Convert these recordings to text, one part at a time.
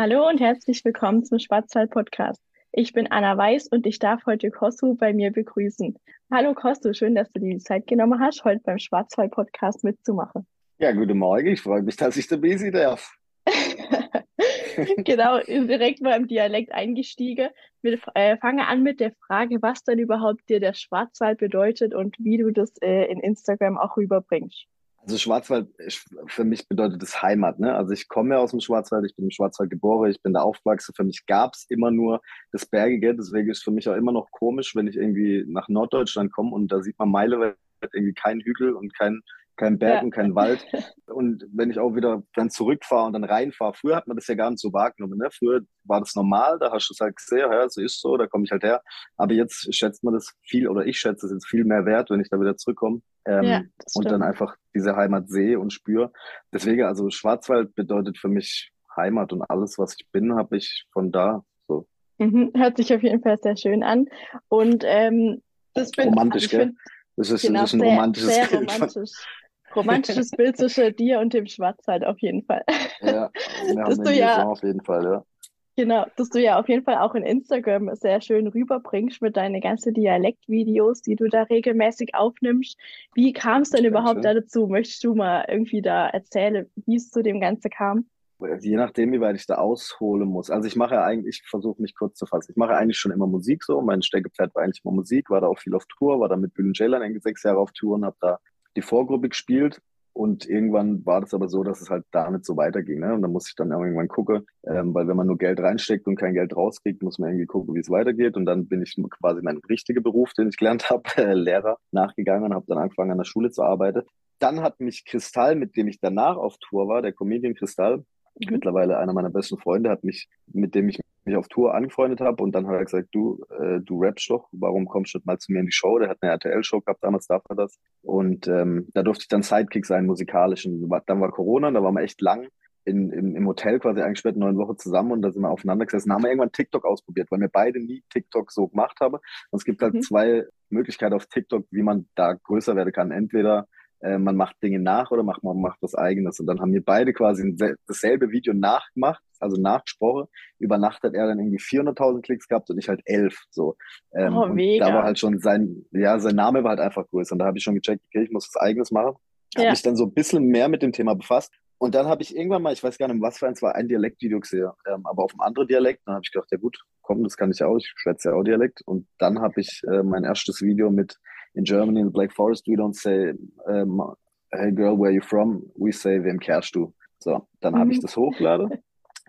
Hallo und herzlich willkommen zum Schwarzwald-Podcast. Ich bin Anna Weiß und ich darf heute Kostu bei mir begrüßen. Hallo Kostu, schön, dass du dir die Zeit genommen hast, heute beim Schwarzwald-Podcast mitzumachen. Ja, guten Morgen, ich freue mich, dass ich dabei sein darf. genau, direkt mal im Dialekt eingestiegen. Wir äh, fangen an mit der Frage, was dann überhaupt dir der Schwarzwald bedeutet und wie du das äh, in Instagram auch rüberbringst. Also Schwarzwald für mich bedeutet es Heimat. Ne? Also ich komme ja aus dem Schwarzwald, ich bin im Schwarzwald geboren, ich bin da aufgewachsen. Für mich gab es immer nur das Bergige. Deswegen ist für mich auch immer noch komisch, wenn ich irgendwie nach Norddeutschland komme und da sieht man Meile irgendwie keinen Hügel und kein, kein Berg ja. und kein Wald. Und wenn ich auch wieder dann zurückfahre und dann reinfahre, früher hat man das ja gar nicht so wahrgenommen. Ne? Früher war das normal, da hast du es halt gesehen, ja, so ist so, da komme ich halt her. Aber jetzt schätzt man das viel, oder ich schätze es jetzt viel mehr wert, wenn ich da wieder zurückkomme ähm, ja, und dann einfach diese Heimat sehe und spüre. Deswegen, also Schwarzwald bedeutet für mich Heimat und alles, was ich bin, habe ich von da. So. Mhm, hört sich auf jeden Fall sehr schön an. Und ähm, das bin, romantisch, also, gell? Das ist, genau, das ist ein romantisches sehr, sehr Bild. Romantisch. Romantisches Bild zwischen dir und dem Schwarzwald auf jeden Fall. Ja, wir haben du ja, auf jeden Fall, ja. Genau, dass du ja auf jeden Fall auch in Instagram sehr schön rüberbringst mit deinen ganzen Dialektvideos, die du da regelmäßig aufnimmst. Wie kam es denn überhaupt da dazu? Möchtest du mal irgendwie da erzählen, wie es zu dem Ganzen kam? Je nachdem, wie weit ich da ausholen muss. Also ich mache ja eigentlich, ich versuche mich kurz zu fassen. Ich mache eigentlich schon immer Musik so. Mein Steckepferd war eigentlich immer Musik, war da auch viel auf Tour, war da mit Bühnen Jalen irgendwie sechs Jahre auf Tour und habe da die Vorgruppe gespielt und irgendwann war das aber so, dass es halt da nicht so weiterging. Ne? Und dann muss ich dann irgendwann gucken, ähm, weil wenn man nur Geld reinsteckt und kein Geld rauskriegt, muss man irgendwie gucken, wie es weitergeht. Und dann bin ich quasi mein richtiger Beruf, den ich gelernt habe, äh, Lehrer, nachgegangen und habe dann angefangen an der Schule zu arbeiten. Dann hat mich Kristall, mit dem ich danach auf Tour war, der Comedian Kristall, mhm. mittlerweile einer meiner besten Freunde, hat mich, mit dem ich mich auf Tour angefreundet habe und dann hat er gesagt, du, äh, du rappst doch, warum kommst du nicht mal zu mir in die Show? Der hat eine RTL-Show gehabt, damals darf er das. Und ähm, da durfte ich dann Sidekick sein, musikalisch. Und dann war Corona, da waren wir echt lang in, im, im Hotel quasi eingesperrt, neun Wochen zusammen und da sind wir aufeinander gesessen. Dann haben wir irgendwann TikTok ausprobiert, weil wir beide nie TikTok so gemacht haben. Und es gibt halt mhm. zwei Möglichkeiten auf TikTok, wie man da größer werden kann. Entweder äh, man macht Dinge nach oder macht, man macht was Eigenes. Und dann haben wir beide quasi dasselbe Video nachgemacht, also nachgesprochen. Über Nacht hat er dann irgendwie 400.000 Klicks gehabt und ich halt elf. So. Ähm, oh, mega. da war halt schon sein, ja, sein Name war halt einfach größer. Und da habe ich schon gecheckt, okay, ich muss was Eigenes machen. Habe ja. mich dann so ein bisschen mehr mit dem Thema befasst. Und dann habe ich irgendwann mal, ich weiß gar nicht, was für eins war, ein Dialektvideo gesehen, ähm, aber auf einem anderen Dialekt. Dann habe ich gedacht, ja gut, komm, das kann ich auch, ich schwätze ja auch Dialekt. Und dann habe ich äh, mein erstes Video mit in Germany, in the Black Forest, we don't say, um, hey girl, where are you from? We say, wem kehrst du? So, dann mhm. habe ich das hochgeladen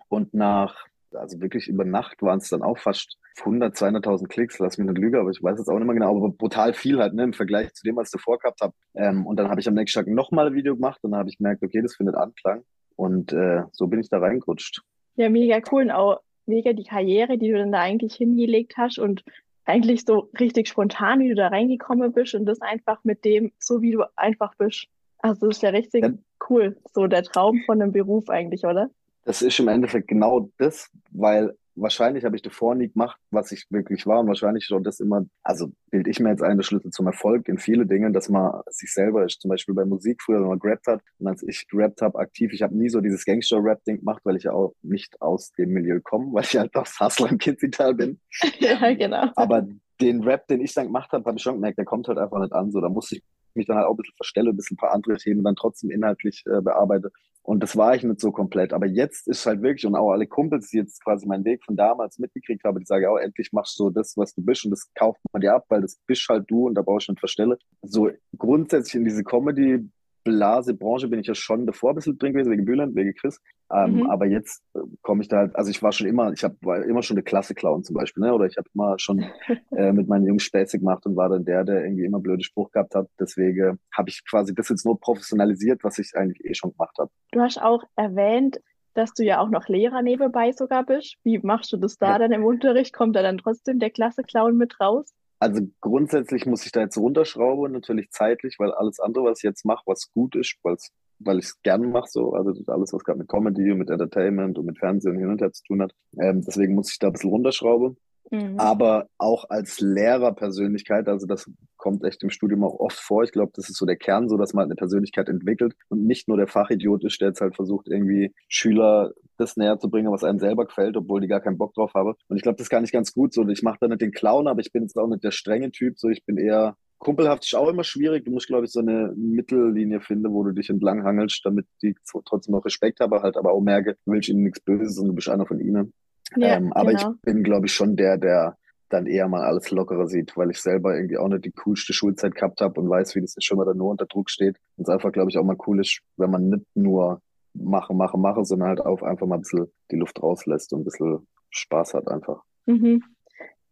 und nach, also wirklich über Nacht waren es dann auch fast 100, 200.000 Klicks, lass mich nicht lügen, aber ich weiß jetzt auch nicht mehr genau, aber brutal viel halt, ne, im Vergleich zu dem, was ich davor gehabt habe. Ähm, und dann habe ich am nächsten Tag nochmal ein Video gemacht und dann habe ich gemerkt, okay, das findet Anklang und äh, so bin ich da reingerutscht. Ja, mega cool und auch mega die Karriere, die du dann da eigentlich hingelegt hast und eigentlich so richtig spontan, wie du da reingekommen bist und das einfach mit dem, so wie du einfach bist. Also das ist ja richtig ja. cool, so der Traum von einem Beruf eigentlich, oder? Das ist im Endeffekt genau das, weil wahrscheinlich habe ich davor nie gemacht, was ich wirklich war und wahrscheinlich schon das immer, also bilde ich mir jetzt ein, der Schlüssel zum Erfolg in viele Dingen, dass man sich selber ist, zum Beispiel bei Musik früher, wenn man gerappt hat und als ich gerappt habe aktiv, ich habe nie so dieses Gangster-Rap-Ding gemacht, weil ich ja auch nicht aus dem Milieu komme, weil ich halt aus Hustler im Kinzital bin. ja, genau. Aber den Rap, den ich dann gemacht habe, habe ich schon gemerkt, der kommt halt einfach nicht an, so, da muss ich mich dann halt auch ein bisschen verstelle, ein bisschen ein paar andere Themen dann trotzdem inhaltlich äh, bearbeite. Und das war ich nicht so komplett. Aber jetzt ist halt wirklich, und auch alle Kumpels, die jetzt quasi meinen Weg von damals mitgekriegt haben, die sagen, auch endlich machst du das, was du bist und das kauft man dir ab, weil das bist halt du und da brauchst du nicht verstelle. So grundsätzlich in diese Comedy Blase, Branche bin ich ja schon davor ein bisschen drin gewesen, wegen Bülent, wegen Chris. Ähm, mhm. Aber jetzt äh, komme ich da halt, also ich war schon immer, ich hab, war immer schon eine Klasse Clown zum Beispiel, ne? oder ich habe immer schon äh, mit meinen Jungs Späße gemacht und war dann der, der irgendwie immer blöde Spruch gehabt hat. Deswegen habe ich quasi das jetzt nur professionalisiert, was ich eigentlich eh schon gemacht habe. Du hast auch erwähnt, dass du ja auch noch Lehrer nebenbei sogar bist. Wie machst du das da ja. dann im Unterricht? Kommt da dann trotzdem der Klasse Clown mit raus? Also grundsätzlich muss ich da jetzt runterschrauben, natürlich zeitlich, weil alles andere, was ich jetzt mache, was gut ist, weil ich es gerne mache, so, also alles, was gerade mit Comedy und mit Entertainment und mit Fernsehen hin und her zu tun hat. Ähm, deswegen muss ich da ein bisschen runterschrauben. Mhm. Aber auch als Lehrerpersönlichkeit, also das kommt echt im Studium auch oft vor. Ich glaube, das ist so der Kern, so dass man halt eine Persönlichkeit entwickelt und nicht nur der Fachidiot ist, der jetzt halt versucht, irgendwie Schüler das näher zu bringen, was einem selber gefällt, obwohl die gar keinen Bock drauf habe. Und ich glaube, das kann ich ganz gut so. Ich mache da nicht den Clown, aber ich bin jetzt auch nicht der strenge Typ. So, ich bin eher kumpelhaft ist auch immer schwierig. Du musst, glaube ich, so eine Mittellinie finden, wo du dich entlang hangelst, damit die trotzdem noch Respekt haben, halt aber auch merke, du willst ihnen nichts Böses und du bist einer von ihnen. Ja, ähm, aber genau. ich bin, glaube ich, schon der, der dann eher mal alles lockerer sieht, weil ich selber irgendwie auch nicht die coolste Schulzeit gehabt habe und weiß, wie das ist, schon mal da nur unter Druck steht. Und es einfach, glaube ich, auch mal cool ist, wenn man nicht nur mache, mache, mache, sondern halt auch einfach mal ein bisschen die Luft rauslässt und ein bisschen Spaß hat einfach. Mhm.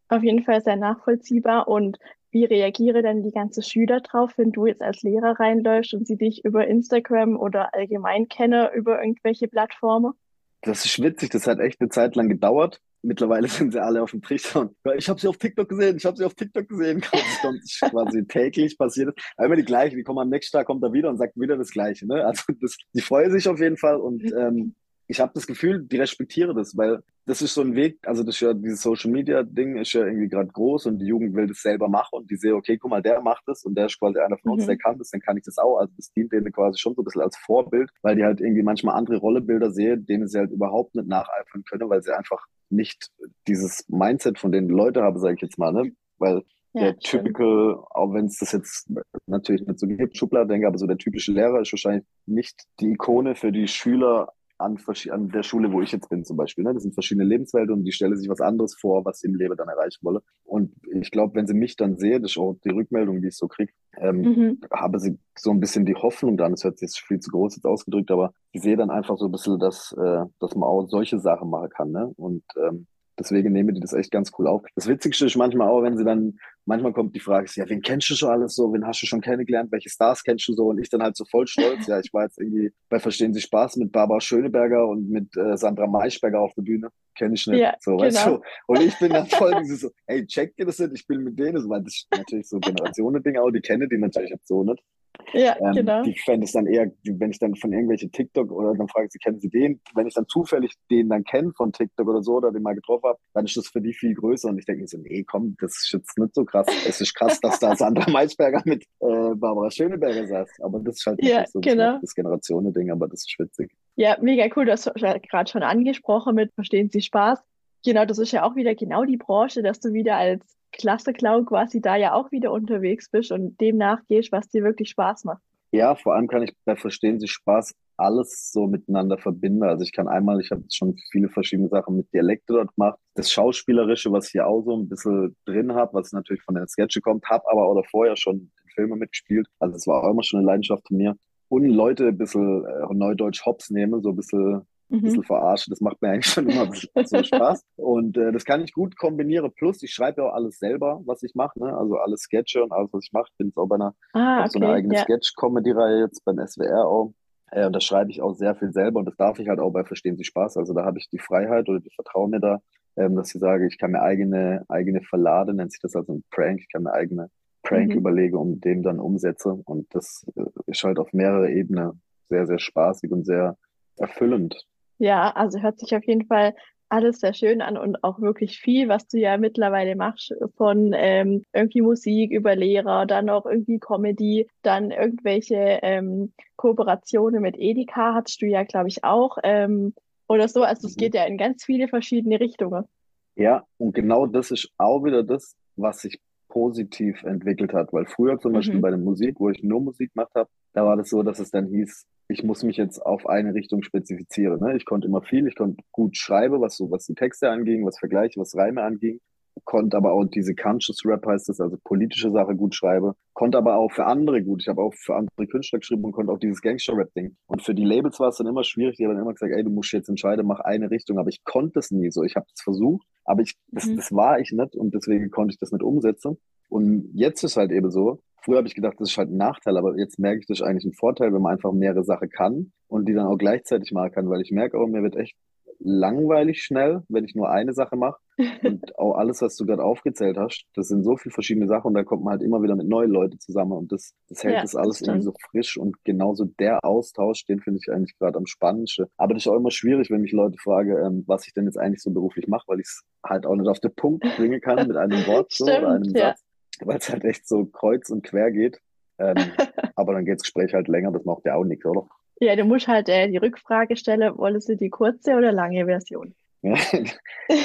Auf jeden Fall sehr nachvollziehbar. Und wie reagiere denn die ganze Schüler drauf, wenn du jetzt als Lehrer reinläufst und sie dich über Instagram oder allgemein kennen über irgendwelche Plattformen? Das ist witzig, das hat echt eine Zeit lang gedauert. Mittlerweile sind sie alle auf dem Trichter und ich habe sie auf TikTok gesehen, ich habe sie auf TikTok gesehen. Ist quasi täglich passiert. Aber immer die gleiche, die kommen am nächsten Tag, kommt er wieder und sagt wieder das Gleiche. Ne? Also das, die freuen sich auf jeden Fall und ähm, ich habe das Gefühl, die respektiere das, weil das ist so ein Weg, also das ist ja dieses Social Media Ding ist ja irgendwie gerade groß und die Jugend will das selber machen und die sehen, okay, guck mal, der macht das und der ist quasi einer von uns, mhm. der kann das, dann kann ich das auch. Also das dient denen quasi schon so ein bisschen als Vorbild, weil die halt irgendwie manchmal andere Rollebilder sehen, denen sie halt überhaupt nicht nacheifern können, weil sie einfach nicht dieses Mindset von den Leuten haben, sage ich jetzt mal, ne? Weil ja, der typical, auch wenn es das jetzt natürlich nicht so gibt, Schubladendenker, aber so der typische Lehrer ist wahrscheinlich nicht die Ikone für die Schüler an, an der Schule, wo ich jetzt bin zum Beispiel. Ne? Das sind verschiedene Lebenswelten und die stelle sich was anderes vor, was sie im Leben dann erreichen wolle. Und ich glaube, wenn sie mich dann sehe, das ist auch die Rückmeldung, die ich so kriege, ähm, mhm. habe sie so ein bisschen die Hoffnung dann, das hört sich jetzt viel zu groß jetzt ausgedrückt, aber ich sehe dann einfach so ein bisschen, dass, äh, dass man auch solche Sachen machen kann. Ne? Und ähm, Deswegen nehmen die das echt ganz cool auf. Das Witzigste ist manchmal auch, wenn sie dann, manchmal kommt die Frage, ja, wen kennst du schon alles so? Wen hast du schon kennengelernt? Welche Stars kennst du so? Und ich dann halt so voll stolz. Ja, ich war jetzt irgendwie bei Verstehen Sie Spaß mit Barbara Schöneberger und mit äh, Sandra Maischberger auf der Bühne. Kenn ich nicht. Ja, so, genau. weißt du? Und ich bin dann voll dieses so, ey, check ihr das nicht? Ich bin mit denen. So, weil das ist natürlich so Generationen-Ding auch, die kennen die natürlich jetzt so nicht. Ja, ähm, genau. Die fände es dann eher, wenn ich dann von irgendwelchen TikTok oder dann frage ich sie, kennen sie den? Wenn ich dann zufällig den dann kenne von TikTok oder so oder den mal getroffen habe, dann ist das für die viel größer. Und ich denke mir so, nee, komm, das ist jetzt nicht so krass. Es ist krass, dass da Sandra Maischberger mit äh, Barbara Schöneberger saß. Aber das ist halt ja, so genau. das Generationending, aber das ist witzig. Ja, mega cool. Du hast gerade schon angesprochen mit Verstehen Sie Spaß. Genau, das ist ja auch wieder genau die Branche, dass du wieder als Klasse-Clown quasi da ja auch wieder unterwegs bist und dem nachgehst, was dir wirklich Spaß macht. Ja, vor allem kann ich bei Verstehen Sie Spaß alles so miteinander verbinden. Also ich kann einmal, ich habe schon viele verschiedene Sachen mit Dialekte dort gemacht. Das Schauspielerische, was ich hier auch so ein bisschen drin habe, was natürlich von den Sketchen kommt, habe aber auch vorher schon in Filmen mitgespielt. Also es war auch immer schon eine Leidenschaft von mir. Und Leute ein bisschen äh, Neudeutsch Hops nehmen, so ein bisschen ein bisschen mhm. verarschen. Das macht mir eigentlich schon immer so Spaß. Und äh, das kann ich gut kombinieren. Plus, ich schreibe ja auch alles selber, was ich mache. Ne? Also alle Sketche und alles, was ich mache. Ich bin jetzt auch bei einer ah, okay, so eine eigene ja. Sketch-Comedy-Reihe jetzt beim SWR auch. Äh, und da schreibe ich auch sehr viel selber und das darf ich halt auch bei Verstehen Sie Spaß. Also da habe ich die Freiheit oder die Vertrauen mir da, ähm, dass ich sage, ich kann mir eigene, eigene Verlade, nennt sich das also ein Prank, ich kann mir eigene Prank mhm. überlege und dem dann umsetze. Und das äh, ist halt auf mehrere Ebenen sehr, sehr spaßig und sehr erfüllend. Ja, also hört sich auf jeden Fall alles sehr schön an und auch wirklich viel, was du ja mittlerweile machst, von ähm, irgendwie Musik über Lehrer, dann auch irgendwie Comedy, dann irgendwelche ähm, Kooperationen mit Edeka hattest du ja, glaube ich, auch ähm, oder so. Also es mhm. geht ja in ganz viele verschiedene Richtungen. Ja, und genau das ist auch wieder das, was sich positiv entwickelt hat, weil früher zum mhm. Beispiel bei der Musik, wo ich nur Musik gemacht habe, da war das so, dass es dann hieß, ich muss mich jetzt auf eine Richtung spezifizieren. Ne? Ich konnte immer viel, ich konnte gut schreiben, was so, was die Texte anging, was Vergleiche, was Reime anging, konnte aber auch diese Conscious Rap heißt das, also politische Sache gut schreiben, konnte aber auch für andere gut. Ich habe auch für andere Künstler geschrieben und konnte auch dieses Gangster-Rap-Ding. Und für die Labels war es dann immer schwierig, die haben dann immer gesagt, ey, du musst jetzt entscheiden, mach eine Richtung. Aber ich konnte es nie so. Ich habe es versucht, aber ich, das, mhm. das war ich nicht und deswegen konnte ich das nicht umsetzen. Und jetzt ist halt eben so, Früher habe ich gedacht, das ist halt ein Nachteil, aber jetzt merke ich, das ist eigentlich ein Vorteil, wenn man einfach mehrere Sachen kann und die dann auch gleichzeitig machen kann, weil ich merke auch, mir wird echt langweilig schnell, wenn ich nur eine Sache mache. Und auch alles, was du gerade aufgezählt hast, das sind so viele verschiedene Sachen und da kommt man halt immer wieder mit neuen Leuten zusammen und das, das hält ja, das alles das irgendwie so frisch und genauso der Austausch, den finde ich eigentlich gerade am spannendsten. Aber das ist auch immer schwierig, wenn mich Leute fragen, ähm, was ich denn jetzt eigentlich so beruflich mache, weil ich es halt auch nicht auf den Punkt bringen kann mit einem Wort so, oder einem ja. Satz weil es halt echt so kreuz und quer geht. Ähm, aber dann geht das Gespräch halt länger, das macht ja auch nichts, oder? Ja, du musst halt äh, die Rückfrage stellen, wollen sie die kurze oder lange Version? Ja,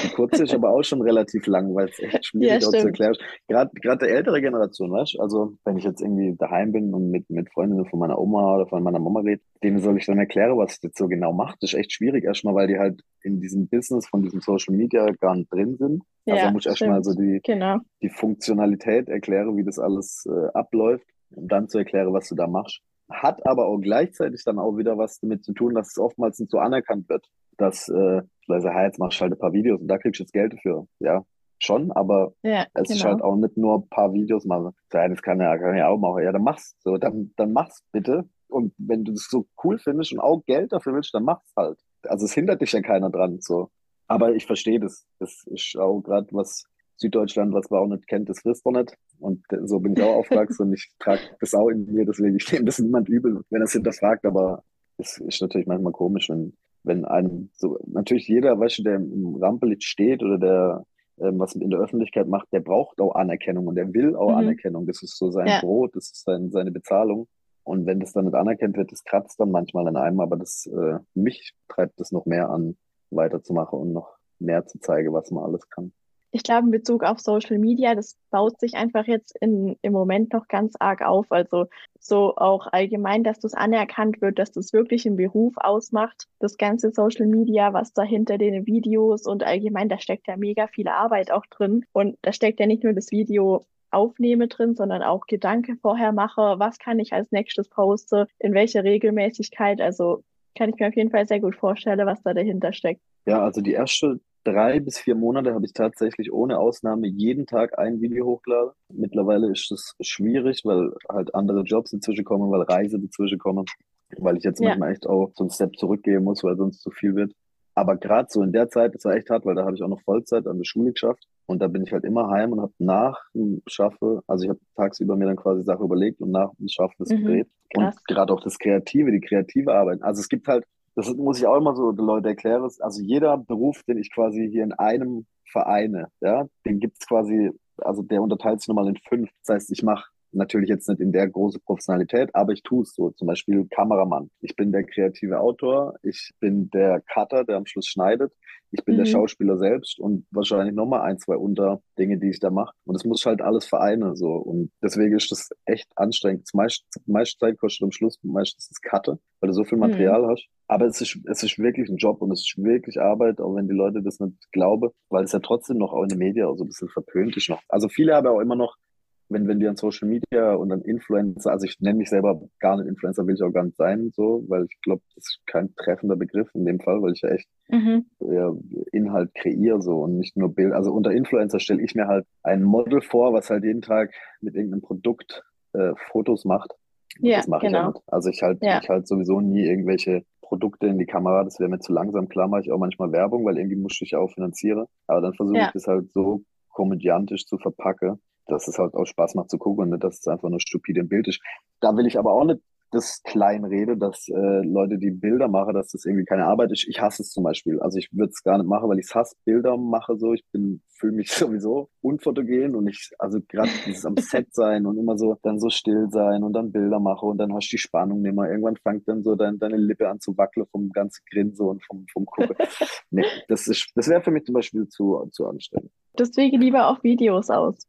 die kurze ist aber auch schon relativ lang, weil es echt schwierig Ja, auch zu erklären ist. Gerade, gerade der ältere Generation, weißt du? Also, wenn ich jetzt irgendwie daheim bin und mit, mit Freundinnen von meiner Oma oder von meiner Mama rede, denen soll ich dann erklären, was ich jetzt so genau mache. Das ist echt schwierig, erstmal, weil die halt in diesem Business von diesem Social Media gar nicht drin sind. Also, da Ja, muss ich erstmal so die, Genau. die Funktionalität erklären, wie das alles äh, abläuft, um dann zu erklären, was du da machst. Hat aber auch gleichzeitig dann auch wieder was damit zu tun, dass es oftmals nicht so anerkannt wird. Dass, äh, vielleicht sagen, hey, jetzt machst du halt ein paar Videos und da kriegst du jetzt Geld dafür. Ja, schon, aber Ja, es ist genau. halt auch nicht nur ein paar Videos machen. Ja, das kann ja, kann ja auch machen. Ja, dann mach's. So, dann, dann mach's bitte. Und wenn du das so cool findest und auch Geld dafür willst, dann mach's halt. Also es hindert dich ja keiner dran. So. Aber ich verstehe das. Das ist auch gerade was Süddeutschland, was man auch nicht kennt, das frisst doch nicht. Und so bin ich auch aufgewachsen und ich trage das auch in mir, deswegen ich nehme das niemand übel, wenn er es hinterfragt, aber es ist natürlich manchmal komisch, wenn, wenn einem so, natürlich jeder, weißt du, der im Rampenlicht steht oder der ähm, was in der Öffentlichkeit macht, der braucht auch Anerkennung und der will auch Mhm. Anerkennung. Das ist so sein Ja. Brot, das ist sein, seine Bezahlung. Und wenn das dann nicht anerkannt wird, das kratzt dann manchmal an einem, aber das äh, mich treibt das noch mehr an, weiterzumachen und noch mehr zu zeigen, was man alles kann. Ich glaube, in Bezug auf Social Media, das baut sich einfach jetzt in, im Moment noch ganz arg auf. Also so auch allgemein, dass das anerkannt wird, dass das wirklich einen Beruf ausmacht. Das ganze Social Media, was da hinter den Videos und allgemein, da steckt ja mega viel Arbeit auch drin. Und da steckt ja nicht nur das Video aufnehme drin, sondern auch Gedanke vorher mache, was kann ich als nächstes poste, in welcher Regelmäßigkeit. Also kann ich mir auf jeden Fall sehr gut vorstellen, was da dahinter steckt. Ja, also die erste drei bis vier Monate habe ich tatsächlich ohne Ausnahme jeden Tag ein Video hochgeladen. Mittlerweile ist das schwierig, weil halt andere Jobs dazwischen kommen, weil Reise dazwischen kommen, weil ich jetzt Ja. manchmal echt auch so einen Step zurückgehen muss, weil sonst zu viel wird. Aber gerade so in der Zeit, das war echt hart, weil da habe ich auch noch Vollzeit an der Schule geschafft und da bin ich halt immer heim und habe nach dem Schaffe, also ich habe tagsüber mir dann quasi Sachen überlegt und nach dem Schaffe das Mhm, gedreht. krass. Und gerade auch das Kreative, die kreative Arbeit. Also es gibt halt das muss ich auch immer so den Leuten erklären. Also jeder Beruf, den ich quasi hier in einem vereine, ja, den gibt's quasi, also der unterteilt sich nochmal in fünf. Das heißt, ich mache natürlich jetzt nicht in der große Professionalität, aber ich tue es so. Zum Beispiel Kameramann. Ich bin der kreative Autor, ich bin der Cutter, der am Schluss schneidet, ich bin der Mhm. Schauspieler selbst und wahrscheinlich nochmal ein, zwei Unterdinge, die ich da mache. Und das muss ich halt alles vereinen. So. Und deswegen ist das echt anstrengend. Das meiste, meiste Zeit kostet am Schluss meistens das Cutte, weil du so viel Material hast. Aber es ist, es ist wirklich ein Job und es ist wirklich Arbeit, auch wenn die Leute das nicht glauben, weil es ja trotzdem noch auch in den Medien so ein bisschen verpönt ist noch. Also viele haben auch immer noch wenn, wenn wir an Social Media und an Influencer, also ich nenne mich selber gar nicht Influencer, will ich auch gar nicht sein, so, weil ich glaube, das ist kein treffender Begriff in dem Fall, weil ich ja echt Mhm. eher Inhalt kreiere so und nicht nur Bild. Also unter Influencer stelle ich mir halt ein Model vor, was halt jeden Tag mit irgendeinem Produkt äh, Fotos macht. Ja, das mache ich ja genau. nicht. Also ich halt, Ja. ich halt sowieso nie irgendwelche Produkte in die Kamera, das wäre mir zu langsam. Klar mache ich auch manchmal Werbung, weil irgendwie muss ich ja auch finanzieren. Aber dann versuche Ja. ich das halt so komödiantisch zu verpacken, dass es halt auch Spaß macht zu gucken und nicht, dass es einfach nur stupide im Bild ist. Da will ich aber auch nicht das Kleinrede, dass äh, Leute, die Bilder machen, dass das irgendwie keine Arbeit ist. Ich hasse es zum Beispiel. Also ich würde es gar nicht machen, weil ich hasse Bilder mache so. Ich bin fühle mich sowieso unfotogen und ich also gerade dieses am Set sein und immer so dann so still sein und dann Bilder mache und dann hast du die Spannung nicht mehr. Irgendwann fängt dann so dein, deine Lippe an zu wackeln vom ganzen Grinsen und vom vom Gucken. nee, das ist das wäre für mich zum Beispiel zu zu anstrengend. Deswegen lieber auch Videos aus.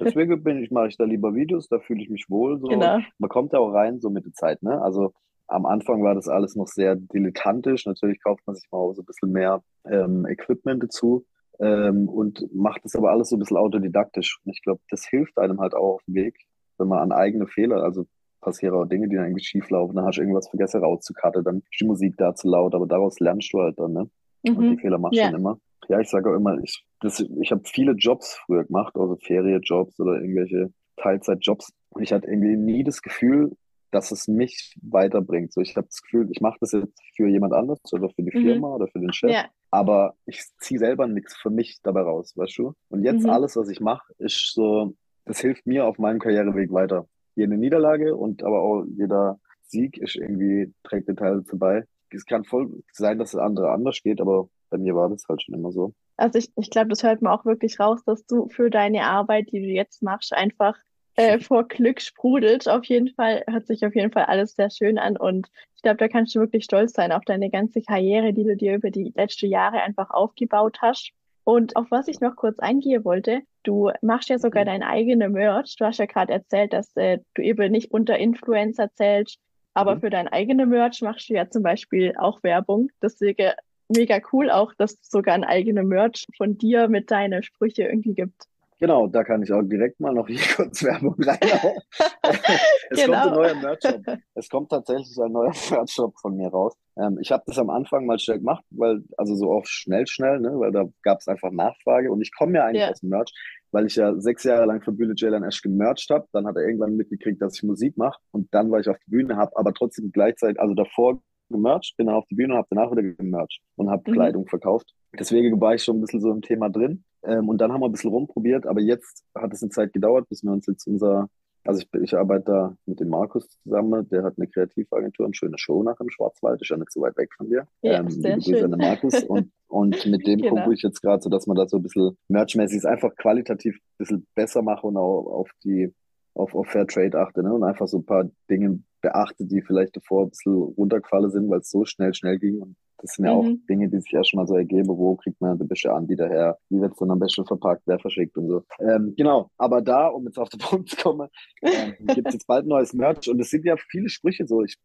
Deswegen bin ich, mache ich da lieber Videos, da fühle ich mich wohl so. Genau. Man kommt da auch rein so mit der Zeit, ne? Also am Anfang war das alles noch sehr dilettantisch. Natürlich kauft man sich mal auch so ein bisschen mehr ähm, Equipment dazu ähm, und macht das aber alles so ein bisschen autodidaktisch. Und ich glaube, das hilft einem halt auch auf dem Weg, wenn man an eigene Fehler, also passieren auch Dinge, die dann irgendwie schief laufen, dann hast du irgendwas vergessen rauszukarten, dann ist die Musik da zu laut, aber daraus lernst du halt dann, ne? Und die Mhm. Fehler machst du Ja. dann immer. Ja, ich sage auch immer, ich, das, ich habe viele Jobs früher gemacht, also Ferienjobs oder irgendwelche Teilzeitjobs. Und ich hatte irgendwie nie das Gefühl, dass es mich weiterbringt. So, ich habe das Gefühl, ich mache das jetzt für jemand anderes oder für die Mhm. Firma oder für den Chef, Ja. aber ich ziehe selber nichts für mich dabei raus, weißt du? Und jetzt Mhm. alles, was ich mache, ist so, das hilft mir auf meinem Karriereweg weiter. Jede Niederlage und aber auch jeder Sieg ist irgendwie, trägt den Teil dazu bei. Es kann voll sein, dass es andere anders geht, aber bei mir war das halt schon immer so. Also ich, ich glaube, das hört man auch wirklich raus, dass du für deine Arbeit, die du jetzt machst, einfach äh, vor Glück sprudelt. Auf jeden Fall, hört sich auf jeden Fall alles sehr schön an und ich glaube, da kannst du wirklich stolz sein auf deine ganze Karriere, die du dir über die letzten Jahre einfach aufgebaut hast. Und auf was ich noch kurz eingehen wollte, du machst ja sogar mhm. dein eigene Merch. Du hast ja gerade erzählt, dass äh, du eben nicht unter Influencer zählst, aber mhm. für dein eigene Merch machst du ja zum Beispiel auch Werbung. Deswegen mega cool auch, dass es sogar ein eigener Merch von dir mit deinen Sprüche irgendwie gibt. Genau, da kann ich auch direkt mal noch hier kurz Werbung reinhauen. es genau. kommt ein neuer Merch-Shop. Es kommt tatsächlich ein neuer Merch-Shop von mir raus. Ähm, ich habe das am Anfang mal schnell gemacht, weil, also so auch schnell, schnell, ne, weil da gab es einfach Nachfrage und ich komme ja eigentlich yeah. aus dem Merch, weil ich ja sechs Jahre lang für Bühne Jalen Ash gemercht habe. Dann hat er irgendwann mitgekriegt, dass ich Musik mache und dann war ich auf der Bühne, habe aber trotzdem gleichzeitig, also davor gemercht, bin dann auf die Bühne und habe danach wieder gemercht und habe mhm. Kleidung verkauft. Deswegen war ich schon ein bisschen so im Thema drin. Ähm, und dann haben wir ein bisschen rumprobiert, aber jetzt hat es eine Zeit gedauert, bis wir uns jetzt unser, also ich, ich arbeite da mit dem Markus zusammen, der hat eine Kreativagentur, eine schöne Show nach im Schwarzwald, ist ja nicht so weit weg von dir. Ja, ähm, sehr schön. An Markus und, und mit dem genau. gucke ich jetzt gerade so, dass man da so ein bisschen merchmäßig einfach qualitativ ein bisschen besser mache und auch auf die auf, auf Fair Trade achte ne? und einfach so ein paar Dinge beachte, die vielleicht davor ein bisschen runtergefallen sind, weil es so schnell, schnell ging. Und das sind ja mhm. auch Dinge, die sich erst mal so ergeben, wo kriegt man die beste Anbieter her, wie wird es dann am besten verpackt, wer verschickt und so. Ähm, genau, aber da, um jetzt auf den Punkt zu kommen, äh, gibt es jetzt bald neues Merch und es sind ja viele Sprüche so. Ich,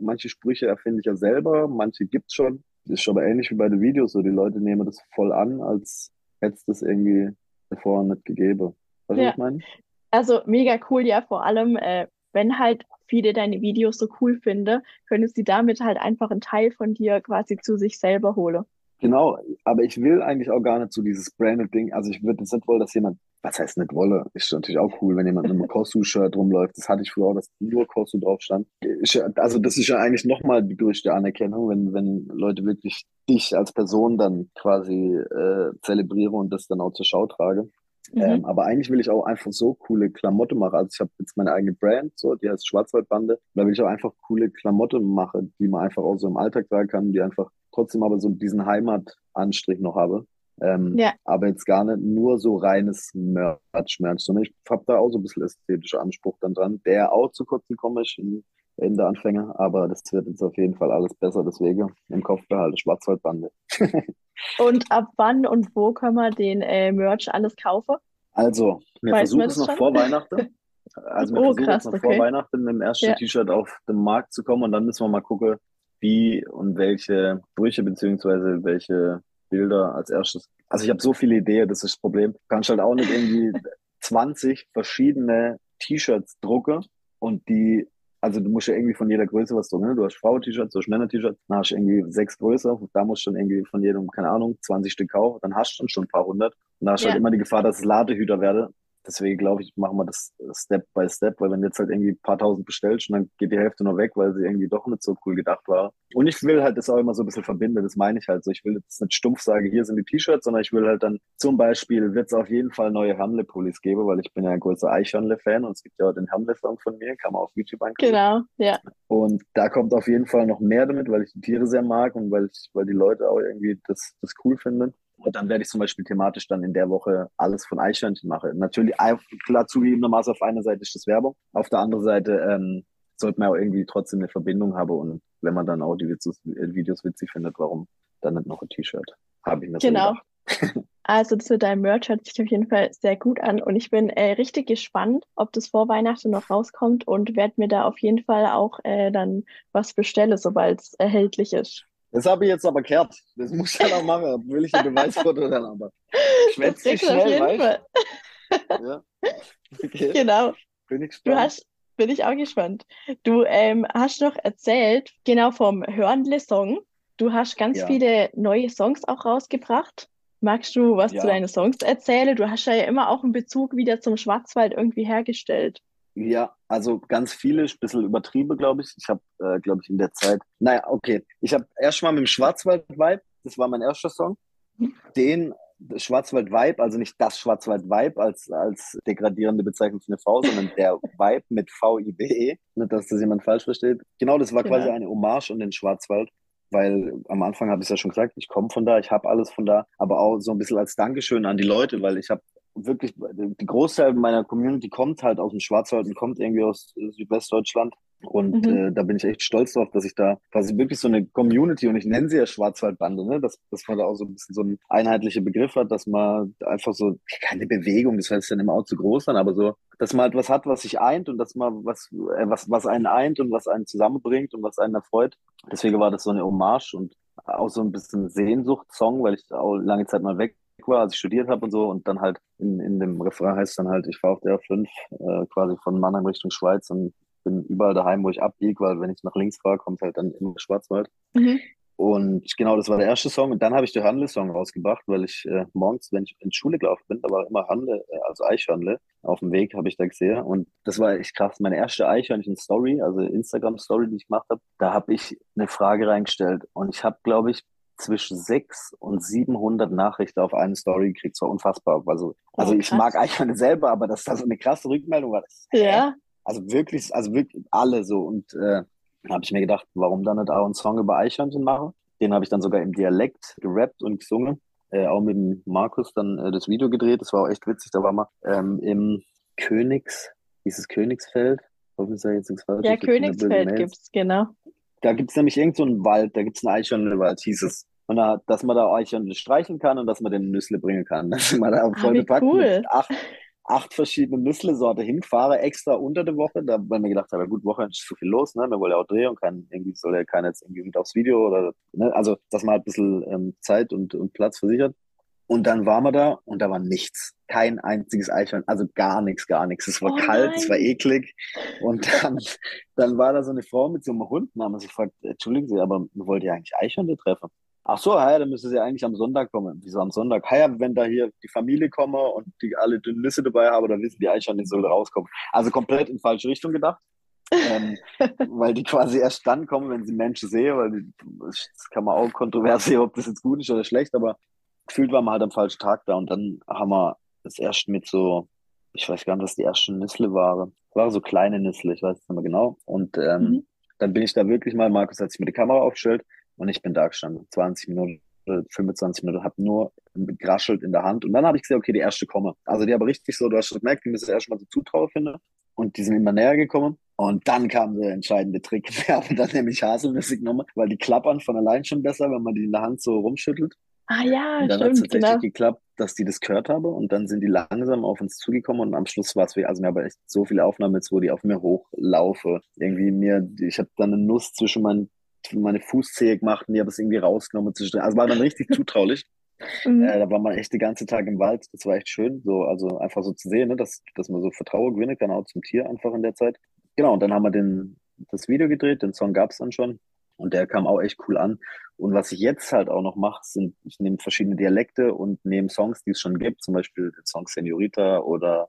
manche Sprüche erfinde ich ja selber, manche gibt es schon. Das ist schon aber ähnlich wie bei den Videos, so die Leute nehmen das voll an, als hätte es das irgendwie davor nicht gegeben. Weißt du, ja. was ich meine? Also mega cool, ja, vor allem, äh, wenn halt viele deine Videos so cool finden, können sie damit halt einfach einen Teil von dir quasi zu sich selber holen. Genau, aber ich will eigentlich auch gar nicht so dieses Branded-Ding. Also ich würde jetzt nicht wollen, dass jemand, was heißt nicht wolle, ist natürlich auch cool, wenn jemand mit einem Kosu-Shirt rumläuft. Das hatte ich früher auch, dass nur Kosu drauf stand. Ich, also das ist ja eigentlich nochmal die größte Anerkennung, wenn, wenn Leute wirklich dich als Person dann quasi äh, zelebrieren und das dann auch zur Schau tragen. Mhm. Ähm, aber eigentlich will ich auch einfach so coole Klamotten machen. Also ich habe jetzt meine eigene Brand, so, die heißt Schwarzwaldbande. Da will ich auch einfach coole Klamotten machen, die man einfach auch so im Alltag tragen kann, die einfach trotzdem aber so diesen Heimatanstrich noch habe. Ähm, ja. Aber jetzt gar nicht nur so reines Merch-Merch, sondern ich habe da auch so ein bisschen ästhetischer Anspruch dann dran, der auch zu kurz gekommen ist in, in der Anfänge. Aber das wird jetzt auf jeden Fall alles besser, deswegen im Kopf behalte Schwarzwaldbande. Und ab wann und wo können wir den äh, Merch alles kaufen? Also, wir Weiß versuchen es noch schon? vor Weihnachten. Also wir oh, versuchen krass, es noch okay. vor Weihnachten mit dem ersten ja. T-Shirt auf den Markt zu kommen und dann müssen wir mal gucken, wie und welche Brüche beziehungsweise welche Bilder als erstes. Also ich habe so viele Ideen, das ist das Problem. Du kannst halt auch nicht irgendwie 20 verschiedene T-Shirts drucken und die also du musst ja irgendwie von jeder Größe was drucken. Ne? Du hast Frau-T-Shirts, du hast Männer-T-Shirts, dann hast du irgendwie sechs größer, da musst du dann irgendwie von jedem, keine Ahnung, 20 Stück kaufen, dann hast du dann schon ein paar hundert. Und da hast du halt ja. halt immer die Gefahr, dass es Ladehüter werde. Deswegen glaube ich, machen wir das Step by Step, weil wenn du jetzt halt irgendwie ein paar tausend bestellst und dann geht die Hälfte noch weg, weil sie irgendwie doch nicht so cool gedacht war. Und ich will halt das auch immer so ein bisschen verbinden, das meine ich halt so. Ich will jetzt nicht stumpf sagen, hier sind die T-Shirts, sondern ich will halt dann zum Beispiel, wird es auf jeden Fall neue Hamle-Pullis geben, weil ich bin ja ein großer Eichhörnle-Fan und es gibt ja auch den Hamle-Song von mir, kann man auf YouTube anklicken. Genau, ja. Und da kommt auf jeden Fall noch mehr damit, weil ich die Tiere sehr mag und weil ich, weil die Leute auch irgendwie das, das cool finden. Und dann werde ich zum Beispiel thematisch dann in der Woche alles von Eichhörnchen machen. Natürlich, klar zugegebenermaßen auf einer Seite ist das Werbung, auf der anderen Seite ähm, sollte man auch irgendwie trotzdem eine Verbindung haben und wenn man dann auch die Videos, Videos witzig findet, warum dann nicht noch ein T-Shirt? Habe ich mir Genau. also das mit deinem Merch hört sich auf jeden Fall sehr gut an und ich bin äh, richtig gespannt, ob das vor Weihnachten noch rauskommt und werde mir da auf jeden Fall auch äh, dann was bestellen, sobald es erhältlich ist. Das habe ich jetzt aber kehrt. Das muss ich ja noch machen. Will ich ein Beweisfoto dann aber. Schwätzt dich schnell, weißt ja. Okay. Genau. Bin ich gespannt. Du hast, bin ich auch gespannt. Du ähm, hast noch erzählt, genau vom Hörnle-Song. Du hast ganz ja. viele neue Songs auch rausgebracht. Magst du was ja. zu deinen Songs erzählen? Du hast ja immer auch einen Bezug wieder zum Schwarzwald irgendwie hergestellt. Ja, also ganz viele, ein bisschen übertrieben, glaube ich. Ich habe, äh, glaube ich, in der Zeit, naja, okay. Ich habe erst mal mit dem Schwarzwald-Vibe, das war mein erster Song, den Schwarzwald-Vibe, also nicht das Schwarzwald-Vibe als, als degradierende Bezeichnung für eine Frau, sondern der Vibe mit V-I-B-E, nicht, dass das jemand falsch versteht. Genau, das war genau. quasi eine Hommage an den Schwarzwald weil am Anfang habe ich es ja schon gesagt, ich komme von da, ich habe alles von da, aber auch so ein bisschen als Dankeschön an die Leute, weil ich habe wirklich, die Großteil meiner Community kommt halt aus dem Schwarzwald und kommt irgendwie aus Südwestdeutschland. Und mhm. äh, da bin ich echt stolz drauf, dass ich da quasi wirklich so eine Community und ich nenne sie ja Schwarzwaldbande, ne? dass, dass man da auch so ein bisschen so ein einheitlicher Begriff hat, dass man einfach so keine Bewegung, das heißt dann immer auch zu groß an, aber so, dass man halt was hat, was sich eint und dass man was, äh, was, was einen eint und was einen zusammenbringt und was einen erfreut. Deswegen war das so eine Hommage und auch so ein bisschen Sehnsucht-Song, weil ich auch lange Zeit mal weg war, als ich studiert habe und so. Und dann halt in, in dem Refrain heißt dann halt, ich fahre auf der 5 äh, quasi von Mannheim Richtung Schweiz und bin überall daheim, wo ich abbiege, weil wenn ich nach links fahre, kommt halt dann immer Schwarzwald. Mhm. Und genau, das war der erste Song. Und dann habe ich den Handle-Song rausgebracht, weil ich äh, morgens, wenn ich in die Schule gelaufen bin, da war immer Handle, äh, also Eichhörnle. Auf dem Weg habe ich da gesehen. Und das war echt krass. Meine erste Eichhörnchen-Story, also Instagram-Story, die ich gemacht habe, da habe ich eine Frage reingestellt. Und ich habe, glaube ich, zwischen 6 und 700 Nachrichten auf eine Story gekriegt. Das war unfassbar. Also, also oh, ich mag Eichhörnle selber, aber dass da so eine krasse Rückmeldung war. Das, ja. Also wirklich, also wirklich alle so. Und äh, habe ich mir gedacht, warum dann nicht auch einen Song über Eichhörnchen machen? Den habe ich dann sogar im Dialekt gerappt und gesungen. Äh, auch mit dem Markus dann äh, das Video gedreht. Das war auch echt witzig. Da war man ähm, im Königs, dieses Königsfeld. Hoffentlich sei jetzt nichts falsch. Ja, Königsfeld gibt's, genau. Da gibt's nämlich irgend so einen Wald, da gibt's einen Eichhörnwald, hieß es. Und da, dass man da Eichhörnchen streichen kann und dass man den Nüssle bringen kann. Da sind wir da voll ah, bepackt cool. mit acht, acht verschiedene Nüssle-Sorte hinfahre, extra unter der Woche, da, weil mir gedacht habe, ja gut, Woche ist zu viel los, ne? Wir wollen ja auch drehen und kann, irgendwie soll ja keiner jetzt irgendwie mit aufs Video oder, ne? Also, dass man halt ein bisschen ähm, Zeit und, und Platz versichert. Und dann waren wir da und da war nichts. Kein einziges Eichhörnchen, also gar nichts, gar nichts. Es war oh kalt, es war eklig. Und dann, dann war da so eine Frau mit so einem Hund und haben sich gefragt, entschuldigen Sie, aber wollt ihr eigentlich Eichhörnchen treffen? Ach so, ja, dann müsste sie eigentlich am Sonntag kommen. Wieso am Sonntag? Ja, wenn da hier die Familie komme und die alle dünne Nüsse dabei haben, dann wissen die die soll rauskommen. Also komplett in falsche Richtung gedacht. ähm, weil die quasi erst dann kommen, wenn sie Menschen sehen, weil die, das kann man auch kontrovers sehen, ob das jetzt gut ist oder schlecht, aber gefühlt waren wir halt am falschen Tag da und dann haben wir das erst mit so, ich weiß gar nicht, was die ersten Nüssle waren. Das waren so kleine Nüssle, ich weiß es nicht mehr genau. Und ähm, mhm. dann bin ich da wirklich mal, Markus hat sich mit der Kamera aufgestellt und ich bin da gestanden, 20 Minuten, 25 Minuten, habe nur gegraschelt in der Hand. Und dann habe ich gesehen, okay, die erste komme. Also die aber richtig so, du hast schon gemerkt, die müssen erst mal so Zutrauen finden. Und die sind immer näher gekommen. Und dann kam der entscheidende Trick. Wir haben dann nämlich Haselnüsse genommen, weil die klappern von allein schon besser, wenn man die in der Hand so rumschüttelt. Ah ja, und dann hat es tatsächlich genau. geklappt, dass die das gehört haben und dann sind die langsam auf uns zugekommen und am Schluss war es wie, also mir aber echt so viele Aufnahmen jetzt, wo die auf mir hochlaufe. Irgendwie mir, ich habe dann eine Nuss zwischen meinen meine Fußzehe gemacht und die habe es irgendwie rausgenommen. Also war dann richtig zutraulich. Mhm. Äh, da war man echt den ganzen Tag im Wald. Das war echt schön. So, also einfach so zu sehen, ne, dass, dass man so Vertrauen gewinnen kann, auch zum Tier einfach in der Zeit. Genau, und dann haben wir den, das Video gedreht, den Song gab es dann schon. Und der kam auch echt cool an. Und was ich jetzt halt auch noch mache, sind, ich nehme verschiedene Dialekte und nehme Songs, die es schon gibt, zum Beispiel den Song Senorita oder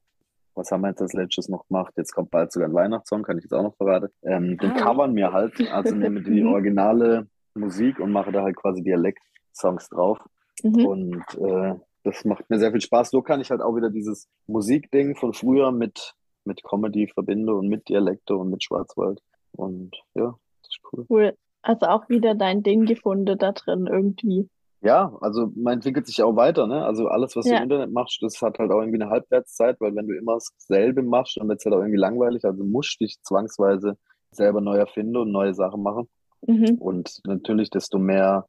was haben wir jetzt als letztes noch gemacht? Jetzt kommt bald sogar ein Weihnachtssong, kann ich jetzt auch noch verraten. Ähm, den ah. covern mir halt, also nehme die originale Musik und mache da halt quasi Dialekt-Songs drauf. Mhm. Und äh, das macht mir sehr viel Spaß. So kann ich halt auch wieder dieses Musikding von früher mit, mit Comedy verbinde und mit Dialekte und mit Schwarzwald. Und ja, das ist cool. Cool. Also auch wieder dein Ding gefunden da drin irgendwie. Ja, also man entwickelt sich ja auch weiter, ne? Also alles, was du im Internet machst, das hat halt auch irgendwie eine Halbwertszeit, weil wenn du immer dasselbe machst, dann wird es halt auch irgendwie langweilig. Also musst dich zwangsweise selber neu erfinden und neue Sachen machen. Mhm. Und natürlich, desto mehr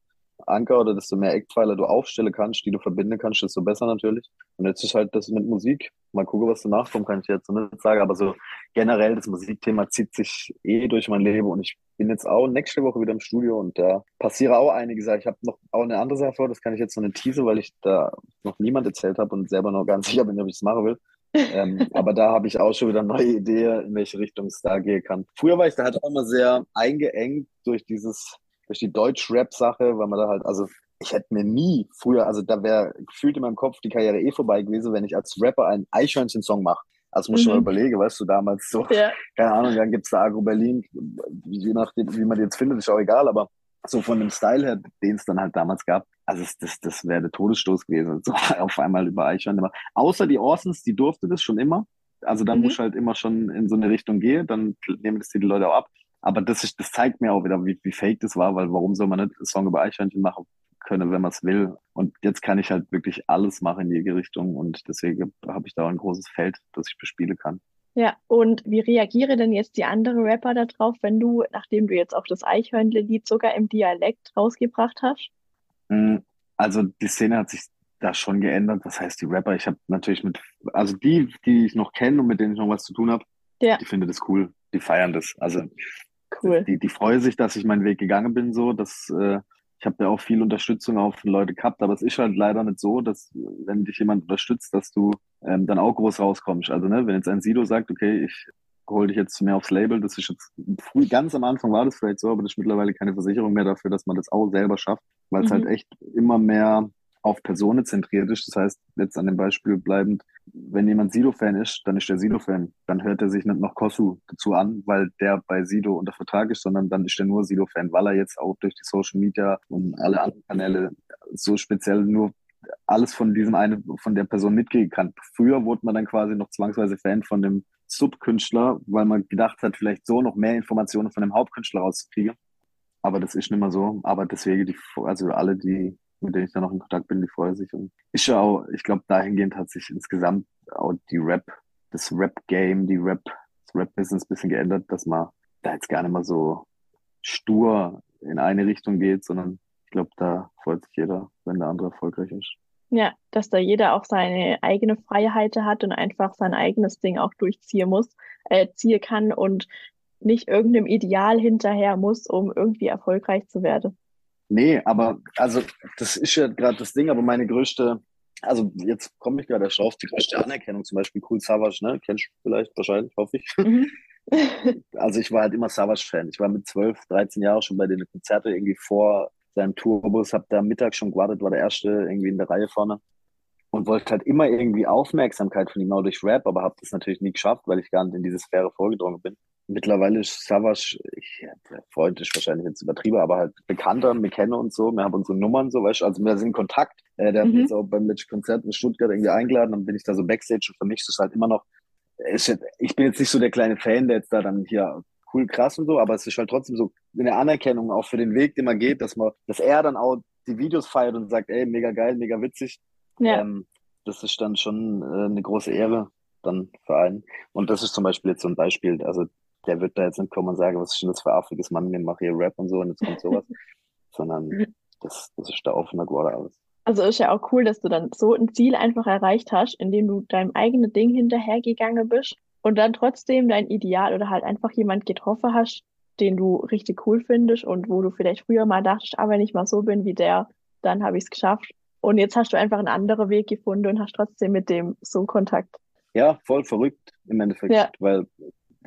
Anker oder desto mehr Eckpfeiler du aufstellen kannst, die du verbinden kannst, desto besser natürlich. Und jetzt ist halt das mit Musik. Mal gucken, was danach kommt, kann ich jetzt nicht sagen. Aber so generell, das Musikthema zieht sich eh durch mein Leben. Und ich bin jetzt auch nächste Woche wieder im Studio und da passiere auch einiges. Ich habe noch auch eine andere Sache vor, das kann ich jetzt so eine Tease, weil ich da noch niemand erzählt habe und selber noch ganz sicher bin, ob ich es machen will. ähm, aber da habe ich auch schon wieder neue Ideen, in welche Richtung es da gehen kann. Früher war ich da halt auch immer sehr eingeengt durch dieses durch die Deutsch-Rap-Sache, weil man da halt, also ich hätte mir nie früher, also da wäre gefühlt in meinem Kopf die Karriere eh vorbei gewesen, wenn ich als Rapper einen Eichhörnchen-Song mache. Also muss mhm. mal überlegen, weißt du, damals so, ja. keine Ahnung, dann gibt's da Agro Berlin, je nachdem, wie man die jetzt findet, ist auch egal, aber so von dem Style her, den es dann halt damals gab, also das, das, das wäre der Todesstoß gewesen, so auf einmal über Eichhörnchen. Außer die Orsons, die durfte das schon immer. Also dann mhm. muss halt immer schon in so eine Richtung gehen, dann nehmen das die Leute auch ab. Aber das, ist, das zeigt mir auch wieder, wie, wie fake das war, weil warum soll man nicht einen Song über Eichhörnchen machen? Können, wenn man es will. Und jetzt kann ich halt wirklich alles machen in die Richtung und deswegen habe ich da ein großes Feld, das ich bespielen kann. Ja, und wie reagiere denn jetzt die anderen Rapper darauf, wenn du, nachdem du jetzt auch das Eichhörnle-Lied sogar im Dialekt rausgebracht hast? Hm, also die Szene hat sich da schon geändert. Das heißt, die Rapper, ich habe natürlich mit, also die, die ich noch kenne und mit denen ich noch was zu tun habe, ja. die finden das cool, die feiern das. Also cool. die, die freuen sich, dass ich meinen Weg gegangen bin, so, dass äh, ich habe ja auch viel Unterstützung auch von Leute gehabt, aber es ist halt leider nicht so, dass wenn dich jemand unterstützt, dass du ähm, dann auch groß rauskommst. Also ne, wenn jetzt ein Sido sagt, okay, ich hol dich jetzt mehr aufs Label, das ist jetzt früh, ganz am Anfang war das vielleicht so, aber das ist mittlerweile keine Versicherung mehr dafür, dass man das auch selber schafft, weil es mhm. halt echt immer mehr auf Personen zentriert ist. Das heißt, jetzt an dem Beispiel bleibend, wenn jemand Sido-Fan ist, dann ist der Sido-Fan. Dann hört er sich nicht noch Kosu dazu an, weil der bei Sido unter Vertrag ist, sondern dann ist er nur Sido-Fan, weil er jetzt auch durch die Social Media und alle anderen Kanäle so speziell nur alles von diesem eine, von der Person mitkriegen kann. Früher wurde man dann quasi noch zwangsweise Fan von dem Subkünstler, weil man gedacht hat, vielleicht so noch mehr Informationen von dem Hauptkünstler rauszukriegen. Aber das ist nicht mehr so. Aber deswegen, die, also alle, die mit denen ich dann noch in Kontakt bin, die freuen sich. Und ja auch, ich glaube, dahingehend hat sich insgesamt auch die Rap, das Rap-Game, die Rap, das Rap-Business ein bisschen geändert, dass man da jetzt gar nicht mehr so stur in eine Richtung geht, sondern ich glaube, da freut sich jeder, wenn der andere erfolgreich ist. Ja, dass da jeder auch seine eigene Freiheit hat und einfach sein eigenes Ding auch durchziehen muss, äh, ziehen kann und nicht irgendeinem Ideal hinterher muss, um irgendwie erfolgreich zu werden. Nee, aber also das ist ja gerade das Ding, aber meine größte, also jetzt komme ich gerade drauf, die größte Anerkennung, zum Beispiel Cool Savage, ne? Kennst du vielleicht wahrscheinlich, hoffe ich. Mhm. also ich war halt immer Savage-Fan. Ich war mit 12, 13 Jahren schon bei den Konzerten irgendwie vor seinem Tourbus, hab da Mittag schon gewartet, war der erste irgendwie in der Reihe vorne und wollte halt immer irgendwie Aufmerksamkeit von ihm auch durch Rap, aber habe das natürlich nie geschafft, weil ich gar nicht in diese Sphäre vorgedrungen bin. Mittlerweile ist Savage, ich, der Freund ist wahrscheinlich jetzt übertrieben, aber halt bekannter, wir kennen uns so, wir haben unsere Nummern so, weißt du, also wir sind in Kontakt. Äh, der mhm. hat mich jetzt auch beim letzten Konzert in Stuttgart irgendwie eingeladen, dann bin ich da so Backstage und für mich ist es halt immer noch, ich bin jetzt nicht so der kleine Fan, der jetzt da dann hier cool, krass und so, aber es ist halt trotzdem so eine Anerkennung auch für den Weg, den man geht, dass man, dass er dann auch die Videos feiert und sagt, ey, mega geil, mega witzig. Ja. Ähm, das ist dann schon äh, eine große Ehre dann für einen. Und das ist zum Beispiel jetzt so ein Beispiel. Also der wird da jetzt nicht kommen und sagen, was ist denn das für afriges Mann, der macht hier Rap und so und jetzt kommt sowas. Sondern das, das ist da offener geworden alles. Also ist ja auch cool, dass du dann so ein Ziel einfach erreicht hast, indem du deinem eigenen Ding hinterhergegangen bist und dann trotzdem dein Ideal oder halt einfach jemand getroffen hast, den du richtig cool findest und wo du vielleicht früher mal dachtest, ah, wenn ich mal so bin wie der, dann habe ich es geschafft. Und jetzt hast du einfach einen anderen Weg gefunden und hast trotzdem mit dem so Kontakt. Ja, voll verrückt im Endeffekt, ja. weil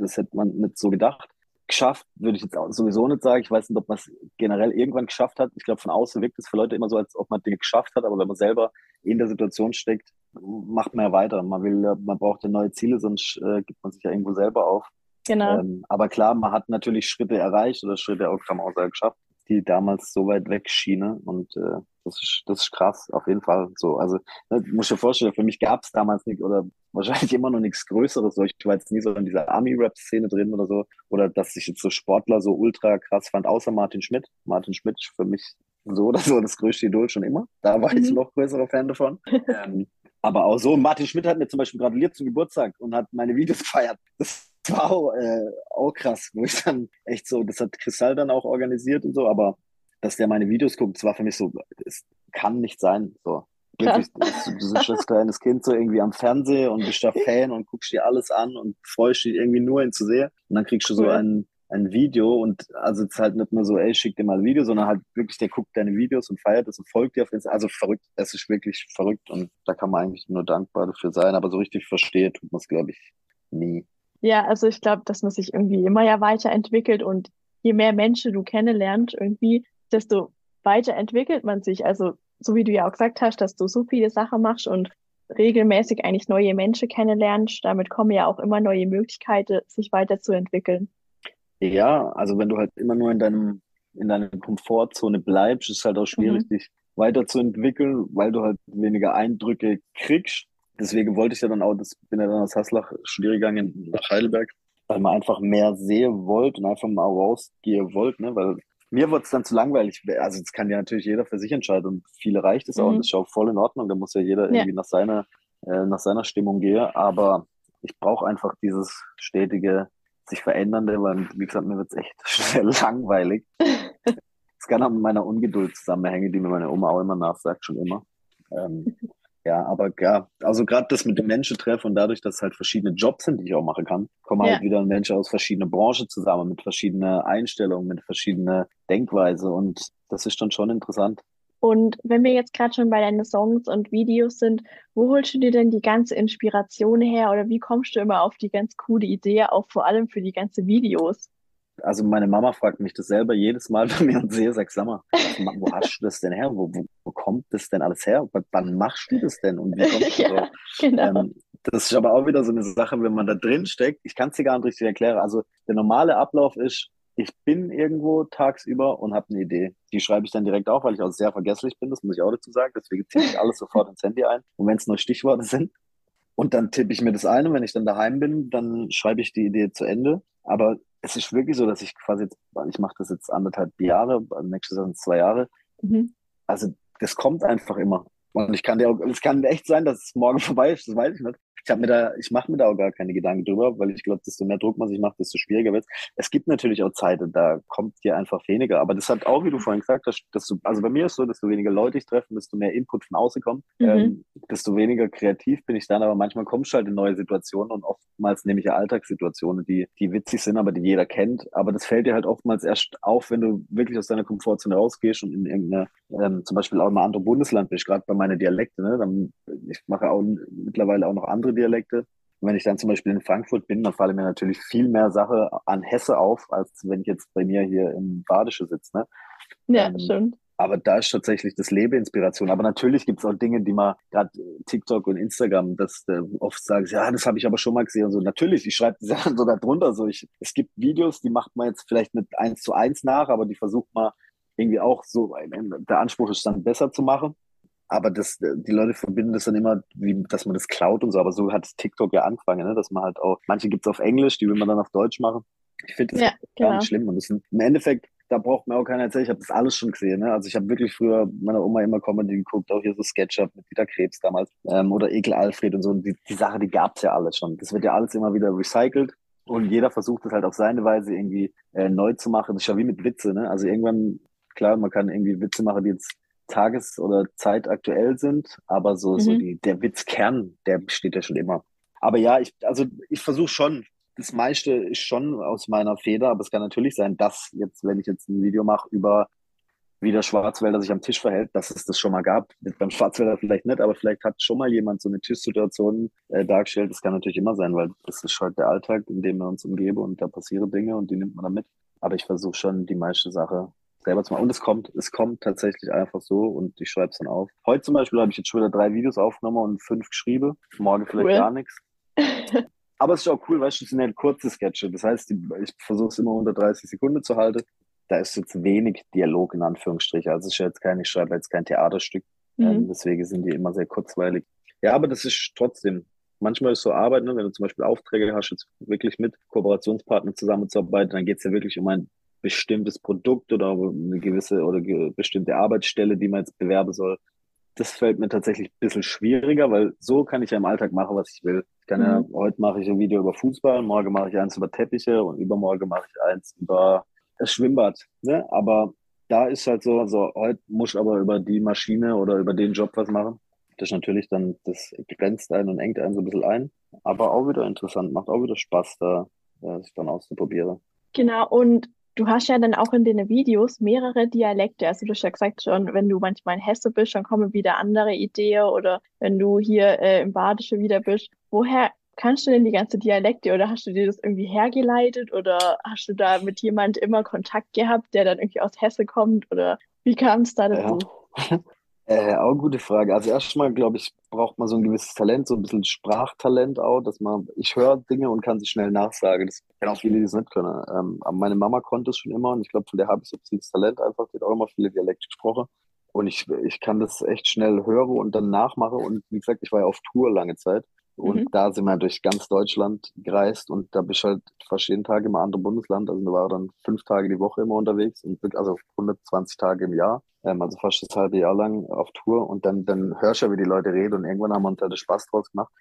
das hätte man nicht so gedacht. Geschafft würde ich jetzt sowieso nicht sagen. Ich weiß nicht, ob man es generell irgendwann geschafft hat. Ich glaube, von außen wirkt es für Leute immer so, als ob man Dinge geschafft hat, aber wenn man selber in der Situation steckt, macht man ja weiter. Man will, man braucht ja neue Ziele, sonst äh, gibt man sich ja irgendwo selber auf. Genau. Ähm, aber klar, man hat natürlich Schritte erreicht oder Schritte auch, kann man auch geschafft, die damals so weit weg schienen. Und äh, das ist, das ist krass, auf jeden Fall so. Also, ne, muss dir vorstellen, für mich gab es damals nicht oder wahrscheinlich immer noch nichts Größeres. So, ich war jetzt nie so in dieser Army-Rap-Szene drin oder so. Oder dass ich jetzt so Sportler so ultra krass fand, außer Martin Schmidt. Martin Schmidt ist für mich so oder so das größte Idol schon immer. Da war mhm. ich noch größerer Fan davon. ähm, aber auch so, Martin Schmidt hat mir zum Beispiel gratuliert zum Geburtstag und hat meine Videos gefeiert. Das war auch, äh, auch krass, wo ich dann echt so, das hat Kristall dann auch organisiert und so, aber dass der meine Videos guckt, das war für mich so, es kann nicht sein. So. Wirklich, du, du bist als kleines Kind so irgendwie am Fernseher und bist da Fan und guckst dir alles an und freust dich irgendwie nur ihn zu sehen. Und dann kriegst du so ein, ein Video und also es ist halt nicht nur so, ey, schick dir mal ein Video, sondern halt wirklich, der guckt deine Videos und feiert es und folgt dir auf Instagram. Also verrückt, es ist wirklich verrückt und da kann man eigentlich nur dankbar dafür sein, aber so richtig versteht tut man es, glaube ich, nie. Ja, also ich glaube, dass man sich irgendwie immer ja weiterentwickelt und je mehr Menschen du kennenlernst irgendwie, desto weiter entwickelt man sich. Also so wie du ja auch gesagt hast, dass du so viele Sachen machst und regelmäßig eigentlich neue Menschen kennenlernst, damit kommen ja auch immer neue Möglichkeiten, sich weiterzuentwickeln. Ja, also wenn du halt immer nur in deinem in deiner Komfortzone bleibst, ist es halt auch schwierig, mhm. dich weiterzuentwickeln, weil du halt weniger Eindrücke kriegst. Deswegen wollte ich ja dann auch, das bin ja dann aus Haslach studieren gegangen nach Heidelberg, weil man einfach mehr sehen wollte und einfach mal rausgehen wollte, ne? weil mir wurde es dann zu langweilig. Also das kann ja natürlich jeder für sich entscheiden und viele reicht es auch und Mhm. das ist auch voll in Ordnung. Da muss ja jeder Ja. irgendwie nach seiner, äh, nach seiner Stimmung gehen. Aber ich brauche einfach dieses stetige, sich verändernde, weil, wie gesagt, mir wird es echt schnell langweilig. Es kann auch mit meiner Ungeduld zusammenhängen, die mir meine Oma auch immer nachsagt, schon immer. Ähm, ja, aber ja, also gerade das mit dem Menschen treffen und dadurch, dass es halt verschiedene Jobs sind, die ich auch machen kann, kommen Ja. halt wieder Menschen aus verschiedenen Branchen zusammen, mit verschiedenen Einstellungen, mit verschiedener Denkweise und das ist dann schon interessant. Und wenn wir jetzt gerade schon bei deinen Songs und Videos sind, wo holst du dir denn die ganze Inspiration her oder wie kommst du immer auf die ganz coole Idee, auch vor allem für die ganzen Videos? Also meine Mama fragt mich das selber jedes Mal, wenn wir uns sehen, sag, sag mal, wo hast du das denn her? Wo, wo, wo kommt das denn alles her? W- Wann machst du das denn? Und wie kommst du Ja, drauf? genau. Ähm, das ist aber auch wieder so eine Sache, wenn man da drin steckt. Ich kann es dir gar nicht richtig erklären. Also der normale Ablauf ist, ich bin irgendwo tagsüber und habe eine Idee. Die schreibe ich dann direkt auf, weil ich auch sehr vergesslich bin, das muss ich auch dazu sagen. Deswegen ziehe ich alles sofort ins Handy ein. Und wenn es nur Stichworte sind. Und dann tippe ich mir das ein und wenn ich dann daheim bin, dann schreibe ich die Idee zu Ende. Aber es ist wirklich so, dass ich quasi jetzt, ich mache das jetzt anderthalb Jahre, nächstes Jahr sind es zwei Jahre, Mhm. also das kommt einfach immer. Und ich kann dir auch, es kann echt sein, dass es morgen vorbei ist, das weiß ich nicht. Ich habe mir da, ich mache mir da auch gar keine Gedanken drüber, weil ich glaube, desto mehr Druck man sich macht, desto schwieriger wird es. gibt natürlich auch Zeiten, da kommt dir einfach weniger. Aber das hat auch, wie du vorhin gesagt hast, dass du, also bei mir ist so, desto weniger Leute ich treffe, desto mehr Input von außen kommt, Mhm. ähm, desto weniger kreativ bin ich dann. Aber manchmal kommst du halt in neue Situationen und oftmals nehme ich ja Alltagssituationen, die, die witzig sind, aber die jeder kennt. Aber das fällt dir halt oftmals erst auf, wenn du wirklich aus deiner Komfortzone rausgehst und in irgendeine, ähm, zum Beispiel auch in einem anderen Bundesland bist, gerade bei meinen Dialekten. Ne? Dann, ich mache auch mittlerweile auch noch andere Dialekte. Und wenn ich dann zum Beispiel in Frankfurt bin, dann fallen mir natürlich viel mehr Sache an Hesse auf, als wenn ich jetzt bei mir hier im Badische sitze. Ne? Ja, Ähm, stimmt. Aber da ist tatsächlich das Leben Inspiration. Aber natürlich gibt es auch Dinge, die man gerade TikTok und Instagram, das äh, oft sagen, ja, das habe ich aber schon mal gesehen und so. Natürlich, ich schreibe ja dann so darunter. So, ich, es gibt Videos, die macht man jetzt vielleicht nicht eins zu eins nach, aber die versucht man irgendwie auch so, der Anspruch ist dann besser zu machen. Aber das, die Leute verbinden das dann immer, wie, dass man das klaut und so. Aber so hat TikTok ja angefangen, ne? dass man halt auch, manche gibt's auf Englisch, die will man dann auf Deutsch machen. Ich finde das Ja, gar genau. nicht schlimm. Und das sind, im Endeffekt, da braucht mir auch keiner erzählen, ich habe das alles schon gesehen. Ne? Also ich habe wirklich früher meiner Oma immer Comedy geguckt, auch hier so Sketchup mit Dieter Krebs damals ähm, oder Ekel Alfred und so. Die, die Sache, die gab's ja alles schon. Das wird ja alles immer wieder recycelt. Und jeder versucht es halt auf seine Weise irgendwie äh, neu zu machen. Das ist ja wie mit Witze. Ne? Also irgendwann, klar, man kann irgendwie Witze machen, die jetzt tages- oder zeitaktuell sind, aber so, so Mhm. die, der Witzkern, der besteht ja schon immer. Aber ja, ich, also ich versuche schon, das meiste ist schon aus meiner Feder, aber es kann natürlich sein, dass jetzt, wenn ich jetzt ein Video mache über wie der Schwarzwälder sich am Tisch verhält, dass es das schon mal gab. Beim Schwarzwälder vielleicht nicht, aber vielleicht hat schon mal jemand so eine Tischsituation äh, dargestellt. Das kann natürlich immer sein, weil das ist halt der Alltag, in dem wir uns umgeben und da passieren Dinge und die nimmt man dann mit. Aber ich versuche schon, die meiste Sache selber zu machen. Und es kommt, es kommt tatsächlich einfach so und ich schreibe es dann auf. Heute zum Beispiel habe ich jetzt schon wieder drei Videos aufgenommen und fünf geschrieben. Morgen vielleicht Cool. gar nichts. Aber es ist auch cool, weißt du, es sind ja kurze Sketche. Das heißt, die, ich versuche es immer unter 30 Sekunden zu halten. Da ist jetzt wenig Dialog in Anführungsstrichen. Also es ist ja jetzt kein, ich schreibe jetzt kein Theaterstück. Ähm, Mhm. deswegen sind die immer sehr kurzweilig. Ja, aber das ist trotzdem. Manchmal ist so Arbeit, ne? wenn du zum Beispiel Aufträge hast, jetzt wirklich mit Kooperationspartnern zusammenzuarbeiten, dann geht es ja wirklich um ein bestimmtes Produkt oder eine gewisse oder ge bestimmte Arbeitsstelle, die man jetzt bewerben soll. Das fällt mir tatsächlich ein bisschen schwieriger, weil so kann ich ja im Alltag machen, was ich will. Ich kann ja, Mhm. heute mache ich ein Video über Fußball, morgen mache ich eins über Teppiche und übermorgen mache ich eins über das Schwimmbad. Ne? Aber da ist halt so, so heute muss ich aber über die Maschine oder über den Job was machen. Das ist natürlich dann, das grenzt einen und engt einen so ein bisschen ein. Aber auch wieder interessant, macht auch wieder Spaß, da ja, sich dann auszuprobieren. Genau, und du hast ja dann auch in den Videos mehrere Dialekte. Also du hast ja gesagt schon, wenn du manchmal in Hesse bist, dann kommen wieder andere Ideen oder wenn du hier äh, im Badische wieder bist. Woher kannst du denn die ganze Dialekte oder hast du dir das irgendwie hergeleitet oder hast du da mit jemand immer Kontakt gehabt, der dann irgendwie aus Hesse kommt oder wie kam es da Ja. Äh, auch gute Frage. Also erstmal, glaube ich, braucht man so ein gewisses Talent, so ein bisschen Sprachtalent auch, dass man, ich höre Dinge und kann sie schnell nachsagen. Das kennen auch viele, die es nicht können. Ähm, aber meine Mama konnte es schon immer und ich glaube, von der habe ich so dieses Talent einfach, die hat auch immer viele Dialekte gesprochen. Und ich, ich kann das echt schnell hören und dann nachmachen. Und wie gesagt, ich war ja auf Tour lange Zeit. Und mhm. da sind wir durch ganz Deutschland gereist und da bist halt fast jeden Tag im anderen Bundesland. Also da war dann fünf Tage die Woche immer unterwegs und also 120 Tage im Jahr. Ähm, also fast das halbe Jahr lang auf Tour und dann, dann hörst du ja, wie die Leute reden und irgendwann haben wir uns halt Spaß draus gemacht.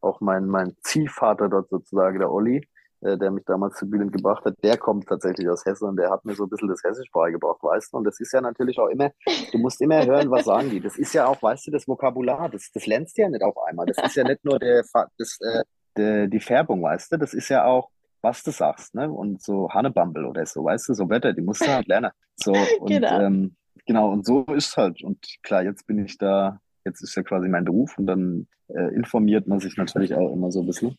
Auch mein, mein Ziehvater dort sozusagen, der Olli, äh, der mich damals zu Bühnen gebracht hat, der kommt tatsächlich aus Hessen und der hat mir so ein bisschen das Hessisch beigebracht, weißt du? Und das ist ja natürlich auch immer, du musst immer hören, was sagen die. Das ist ja auch, weißt du, das Vokabular, das, das lernst du ja nicht auf einmal. Das ist ja nicht nur der, das, äh, der, die Färbung, weißt du? Das ist ja auch, was du sagst, ne? Und so Hannebumble oder so, weißt du, so Wörter, die musst du halt lernen. So, und genau. Ähm, genau, und so ist es halt. Und klar, jetzt bin ich da, jetzt ist ja quasi mein Beruf und dann äh, informiert man sich natürlich auch immer so ein bisschen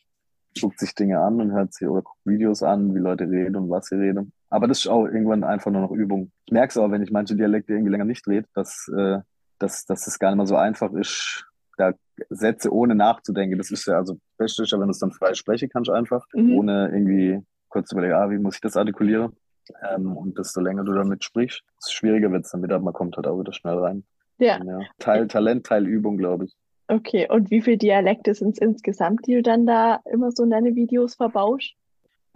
guckt sich Dinge an und hört sich oder guckt Videos an, wie Leute reden und was sie reden. Aber das ist auch irgendwann einfach nur noch Übung. Ich merke es auch, wenn ich manche Dialekte irgendwie länger nicht rede, dass, äh, dass, dass es gar nicht mehr so einfach ist, da Sätze ohne nachzudenken. Das ist ja also beste, wenn du es dann frei sprechen kannst, einfach, mhm. ohne irgendwie kurz zu überlegen, ah, wie muss ich das artikulieren? Ähm, und desto länger du damit sprichst, desto schwieriger wird es dann wieder. Man kommt halt auch wieder schnell rein. Ja. ja. Teil Talent, Teil Übung, glaube ich. Okay, und wie viele Dialekte sind es insgesamt, die du dann da immer so in deine Videos verbauschst?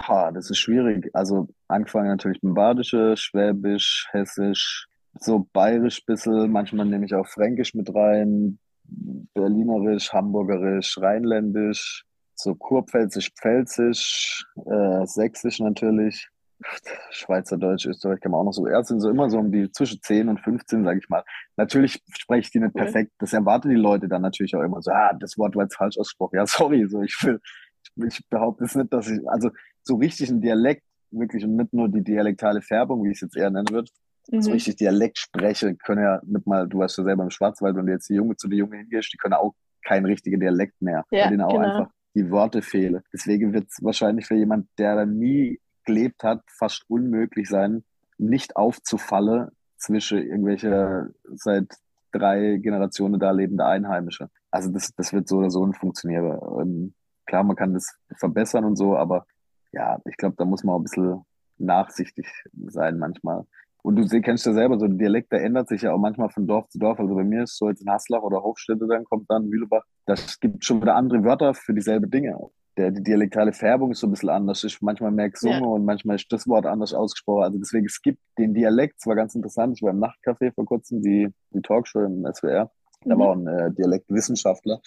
Ha, das ist schwierig. Also angefangen natürlich mit Badische, Schwäbisch, Hessisch, so Bayerisch bisschen, manchmal nehme ich auch Fränkisch mit rein, Berlinerisch, Hamburgerisch, Rheinländisch, so Kurpfälzisch, Pfälzisch, äh, Sächsisch natürlich. Schweizerdeutsch, Österreich kann man auch noch so. Erst sind so immer so um die zwischen 10 und 15, sage ich mal. Natürlich spreche ich die nicht perfekt. Das erwarten die Leute dann natürlich auch immer so, ah, das Wort war jetzt falsch ausgesprochen. Ja, sorry, so ich will, ich, behaupte es nicht, dass ich, also so richtig ein Dialekt, wirklich und nicht nur die dialektale Färbung, wie ich es jetzt eher nennen würde, mhm. so richtig Dialekt spreche, können ja nicht mal, du weißt ja selber im Schwarzwald, wenn du jetzt die Junge zu den Jungen hingehst, die können auch kein richtiger Dialekt mehr, ja, weil denen auch genau. einfach die Worte fehlen. Deswegen wird es wahrscheinlich für jemand, der da nie gelebt hat, fast unmöglich sein, nicht aufzufallen zwischen irgendwelche seit drei Generationen da lebende Einheimische. Also das, das wird so oder so nicht funktionieren. Ähm, klar, man kann das verbessern und so, aber ja, ich glaube, da muss man auch ein bisschen nachsichtig sein manchmal. Und du kennst ja selber, so ein Dialekt, der ändert sich ja auch manchmal von Dorf zu Dorf. Also bei mir ist so jetzt in Haslach oder Hofstädte, dann kommt dann Mühlebach. Das gibt schon wieder andere Wörter für dieselbe Dinge der, die dialektale Färbung ist so ein bisschen anders. Ich manchmal merke Summe ja. und manchmal ist das Wort anders ausgesprochen. Also deswegen, es gibt den Dialekt, es war ganz interessant. Ich war im Nachtcafé vor kurzem, die, die Talkshow im SWR. Da mhm. war ein äh, Dialektwissenschaftler.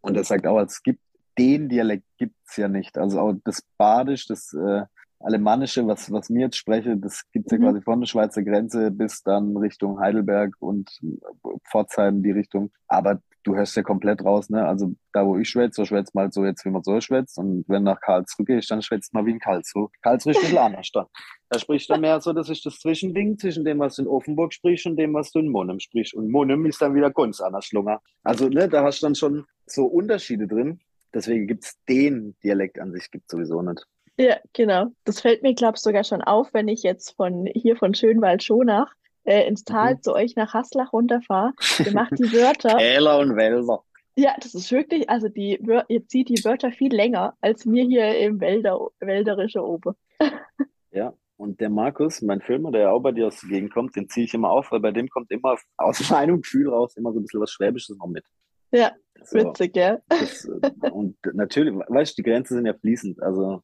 Und der sagt auch, es gibt den Dialekt gibt's ja nicht. Also auch das Badisch, das äh, Alemannische, was, was mir jetzt spreche, das gibt's ja mhm. quasi von der Schweizer Grenze bis dann Richtung Heidelberg und Pforzheim die Richtung. Aber du hörst ja komplett raus, ne? Also da, wo ich schwätze, so schwätzt mal so jetzt, wie man so schwätzt. Und wenn nach Karlsruhe gehst, dann schwätzt mal wie in Karlsruhe. Karlsruhe ist ein bisschen anders da. Da sprichst du mehr so, das ist das Zwischending zwischen dem, was du in Offenburg sprichst und dem, was du in Monem sprichst. Und Monem ist dann wieder ganz anders Schlunger. Also, ne, da hast du dann schon so Unterschiede drin. Deswegen gibt's den Dialekt an sich gibt sowieso nicht. Ja, genau. Das fällt mir, glaube ich, sogar schon auf, wenn ich jetzt von hier von Schönwald-Schonach äh, ins Tal mhm. zu euch nach Haslach runterfahre. Ihr macht die Wörter. Täler und Wälder. Ja, das ist wirklich, also die, ihr zieht die Wörter viel länger als mir hier im Wälder, Wälderische oben. ja, und der Markus, mein Filmer, der ja auch bei dir aus der Gegend kommt, den ziehe ich immer auf, weil bei dem kommt immer aus meinem Gefühl raus immer so ein bisschen was Schwäbisches noch mit. Ja, so, witzig, ja. Das, und natürlich, weißt du, die Grenzen sind ja fließend. Also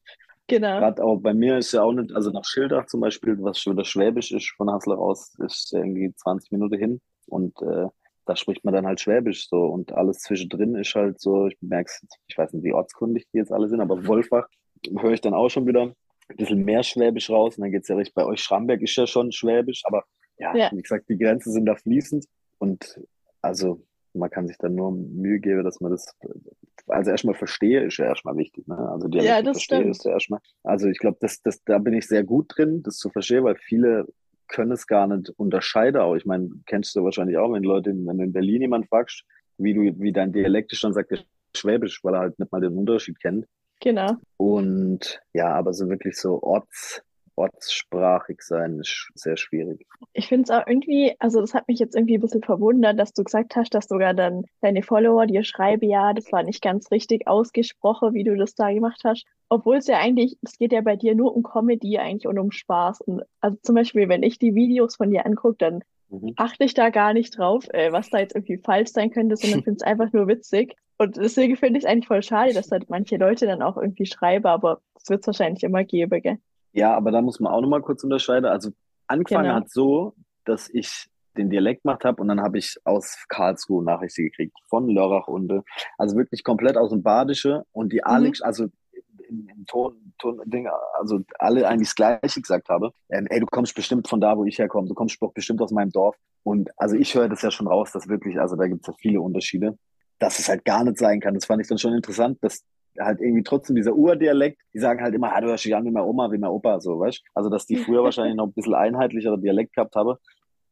Genau. Gerade auch bei mir ist ja auch nicht, also nach Schildach zum Beispiel, was schon wieder Schwäbisch ist von Haslach aus, ist irgendwie 20 Minuten hin und äh, da spricht man dann halt Schwäbisch so und alles zwischendrin ist halt so, ich merke ich weiß nicht, wie ortskundig die jetzt alle sind, aber Wolfach höre ich dann auch schon wieder ein bisschen mehr Schwäbisch raus und dann geht es ja richtig, bei euch Schramberg ist ja schon Schwäbisch, aber ja, ja, wie gesagt, die Grenzen sind da fließend und also man kann sich dann nur Mühe geben, dass man das, also erstmal verstehe, ist ja erstmal wichtig. Ne? Also die ja, das verstehe stimmt. ist ja erstmal. Also ich glaube, das, das, da bin ich sehr gut drin, das zu verstehen, weil viele können es gar nicht unterscheiden. Auch ich meine, kennst du wahrscheinlich auch, wenn Leute, wenn du in Berlin jemand fragst, wie du, wie dein Dialekt ist, dann sagt er Schwäbisch, weil er halt nicht mal den Unterschied kennt. Genau. Und ja, aber so wirklich so Orts, ortssprachig sein ist sehr schwierig. Ich finde es auch irgendwie, also das hat mich jetzt irgendwie ein bisschen verwundert, dass du gesagt hast, dass sogar dann deine Follower dir schreiben, ja, das war nicht ganz richtig ausgesprochen, wie du das da gemacht hast. Obwohl es ja eigentlich, es geht ja bei dir nur um Comedy eigentlich und um Spaß. Und also zum Beispiel, wenn ich die Videos von dir angucke, dann mhm. achte ich da gar nicht drauf, äh, was da jetzt irgendwie falsch sein könnte, sondern finde es einfach nur witzig. Und deswegen finde ich es eigentlich voll schade, dass halt manche Leute dann auch irgendwie schreiben, aber das wird es wahrscheinlich immer geben, gell? Ja, aber da muss man auch nochmal kurz unterscheiden. Also angefangen Genau. hat so, dass ich den Dialekt gemacht habe und dann habe ich aus Karlsruhe Nachrichten gekriegt von Lörrach und äh, also wirklich komplett aus dem Badische und die alle, Mhm. also im, im Ton, Ton Ding, also alle eigentlich das Gleiche gesagt habe. Ähm, ey, du kommst bestimmt von da, wo ich herkomme, du kommst doch bestimmt aus meinem Dorf. Und also ich höre das ja schon raus, dass wirklich, also da gibt es ja viele Unterschiede, dass es halt gar nicht sein kann. Das fand ich dann schon interessant, dass halt irgendwie trotzdem dieser Urdialekt, die sagen halt immer, ah, du hörst dich an wie meine Oma, wie mein Opa, so, weißt du? Also, dass die früher wahrscheinlich noch ein bisschen einheitlicherer Dialekt gehabt habe.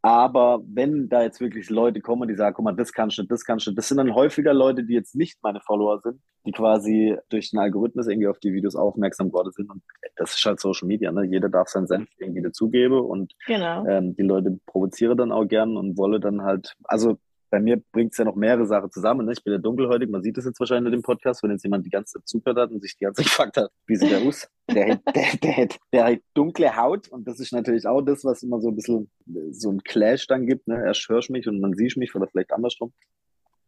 Aber wenn da jetzt wirklich Leute kommen, die sagen, guck mal, das kannst du nicht, das kannst du nicht, das sind dann häufiger Leute, die jetzt nicht meine Follower sind, die quasi durch den Algorithmus irgendwie auf die Videos aufmerksam geworden sind. Und das ist halt Social Media, ne? Jeder darf seinen Senf irgendwie dazugeben und Genau. ähm, die Leute provozieren dann auch gern und wollen dann halt, also bei mir bringt es ja noch mehrere Sachen zusammen. Ne? Ich bin ja dunkelhäutig, man sieht das jetzt wahrscheinlich in dem Podcast, wenn jetzt jemand die ganze Zeit zugehört hat und sich die ganze Zeit gefragt hat, wie sieht der aus? Der hat, der, der, hat, der hat dunkle Haut und das ist natürlich auch das, was immer so ein bisschen äh, so ein Clash dann gibt. Ne? Erst hörst mich und dann siehst mich oder vielleicht andersrum.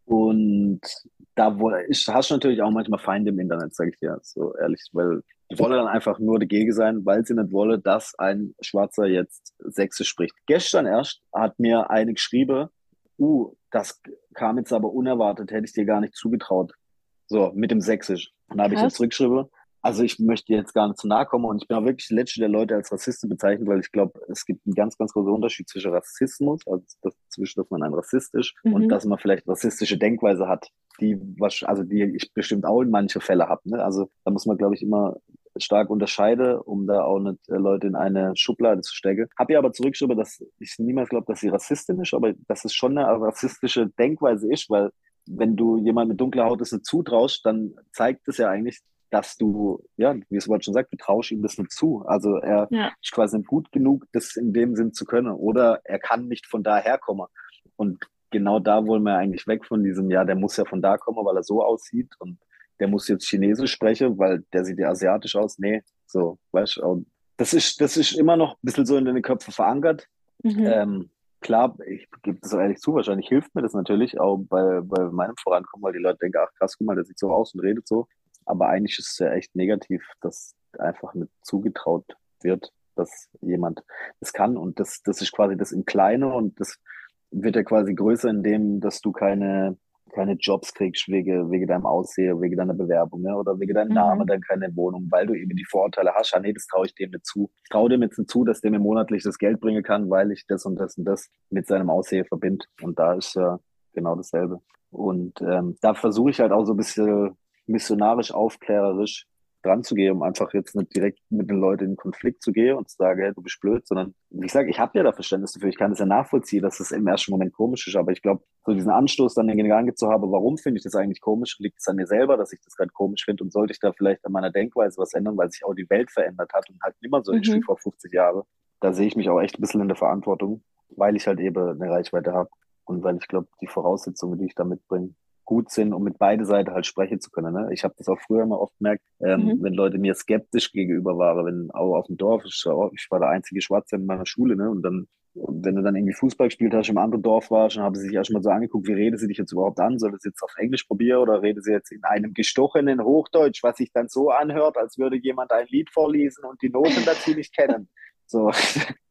Und da wo, ich, hast du natürlich auch manchmal Feinde im Internet, sage ich dir so ehrlich, weil die wollen dann einfach nur dagegen sein, weil sie nicht wollen, dass ein Schwarzer jetzt Sächsisch spricht. Gestern erst hat mir eine geschrieben, uh, das kam jetzt aber unerwartet, hätte ich dir gar nicht zugetraut. So, mit dem Sächsisch. Und da habe ich jetzt zurückgeschrieben, also ich möchte jetzt gar nicht zu nahe kommen und ich bin auch wirklich der Letzte, der Leute als Rassisten bezeichnet, weil ich glaube, es gibt einen ganz, ganz großen Unterschied zwischen Rassismus, also das, zwischen, dass man ein Rassist ist Mhm. und dass man vielleicht rassistische Denkweise hat, die was, also die ich bestimmt auch in manche Fälle habe. Ne? Also da muss man, glaube ich, immer stark unterscheiden, um da auch nicht äh, Leute in eine Schublade zu stecken. Habe ihr aber zurückgeschrieben, dass ich niemals glaube, dass sie Rassistin ist, aber dass es schon eine rassistische Denkweise ist, weil wenn du jemand mit dunkler Haut das nicht zutraust, dann zeigt es ja eigentlich, dass du, ja, wie es Wort schon sagt, du traust ihm das nicht zu. Also er Ja. ist quasi nicht gut genug, das in dem Sinn zu können. Oder er kann nicht von daher kommen. Und genau da wollen wir eigentlich weg von diesem, ja, der muss ja von da kommen, weil er so aussieht und der muss jetzt Chinesisch sprechen, weil der sieht ja asiatisch aus. Nee, so, weißt du, und das ist, das ist immer noch ein bisschen so in den Köpfen verankert. Mhm. Ähm, klar, ich gebe das auch ehrlich zu, wahrscheinlich hilft mir das natürlich auch bei, bei meinem Vorankommen, weil die Leute denken, ach krass, guck mal, der sieht so aus und redet so. Aber eigentlich ist es ja echt negativ, dass einfach nicht zugetraut wird, dass jemand das kann. Und das, das ist quasi das im Kleinen und das wird ja quasi größer, indem, dass du keine, keine Jobs kriegst wegen, wegen deinem Aussehen, wegen deiner Bewerbung ne? oder wegen deinem Mhm. Namen, dann keine Wohnung, weil du eben die Vorurteile hast. Ah, nee, das traue ich dem nicht zu. Ich traue dem jetzt nicht zu, dass der mir monatlich das Geld bringen kann, weil ich das und das und das mit seinem Aussehen verbinde. Und da ist ja genau dasselbe. Und ähm, da versuche ich halt auch so ein bisschen missionarisch, aufklärerisch dran zu gehen, um einfach jetzt nicht direkt mit den Leuten in Konflikt zu gehen und zu sagen, hey, du bist blöd, sondern wie ich sage, ich habe ja da Verständnis dafür, ich kann das ja nachvollziehen, dass es im ersten Moment komisch ist, aber ich glaube, so diesen Anstoß dann in den Gedanken zu haben, warum finde ich das eigentlich komisch, liegt es an mir selber, dass ich das gerade komisch finde und sollte ich da vielleicht an meiner Denkweise was ändern, weil sich auch die Welt verändert hat und halt nicht mehr so ist Mhm. wie vor 50 Jahren. Da sehe ich mich auch echt ein bisschen in der Verantwortung, weil ich halt eben eine Reichweite habe und weil ich glaube, die Voraussetzungen, die ich da mitbringe, gut sind, um mit beide Seiten halt sprechen zu können. Ne? Ich habe das auch früher immer oft gemerkt, ähm, Mhm. wenn Leute mir skeptisch gegenüber waren, wenn auch auf dem Dorf, ich war, ich war der einzige Schwarze in meiner Schule, ne? Und dann, und wenn du dann irgendwie Fußball gespielt hast, im anderen Dorf warst, dann haben sie sich erstmal so angeguckt, wie rede sie dich jetzt überhaupt an? Soll das jetzt auf Englisch probieren oder rede sie jetzt in einem gestochenen Hochdeutsch, was sich dann so anhört, als würde jemand ein Lied vorlesen und die Noten dazu nicht kennen? So.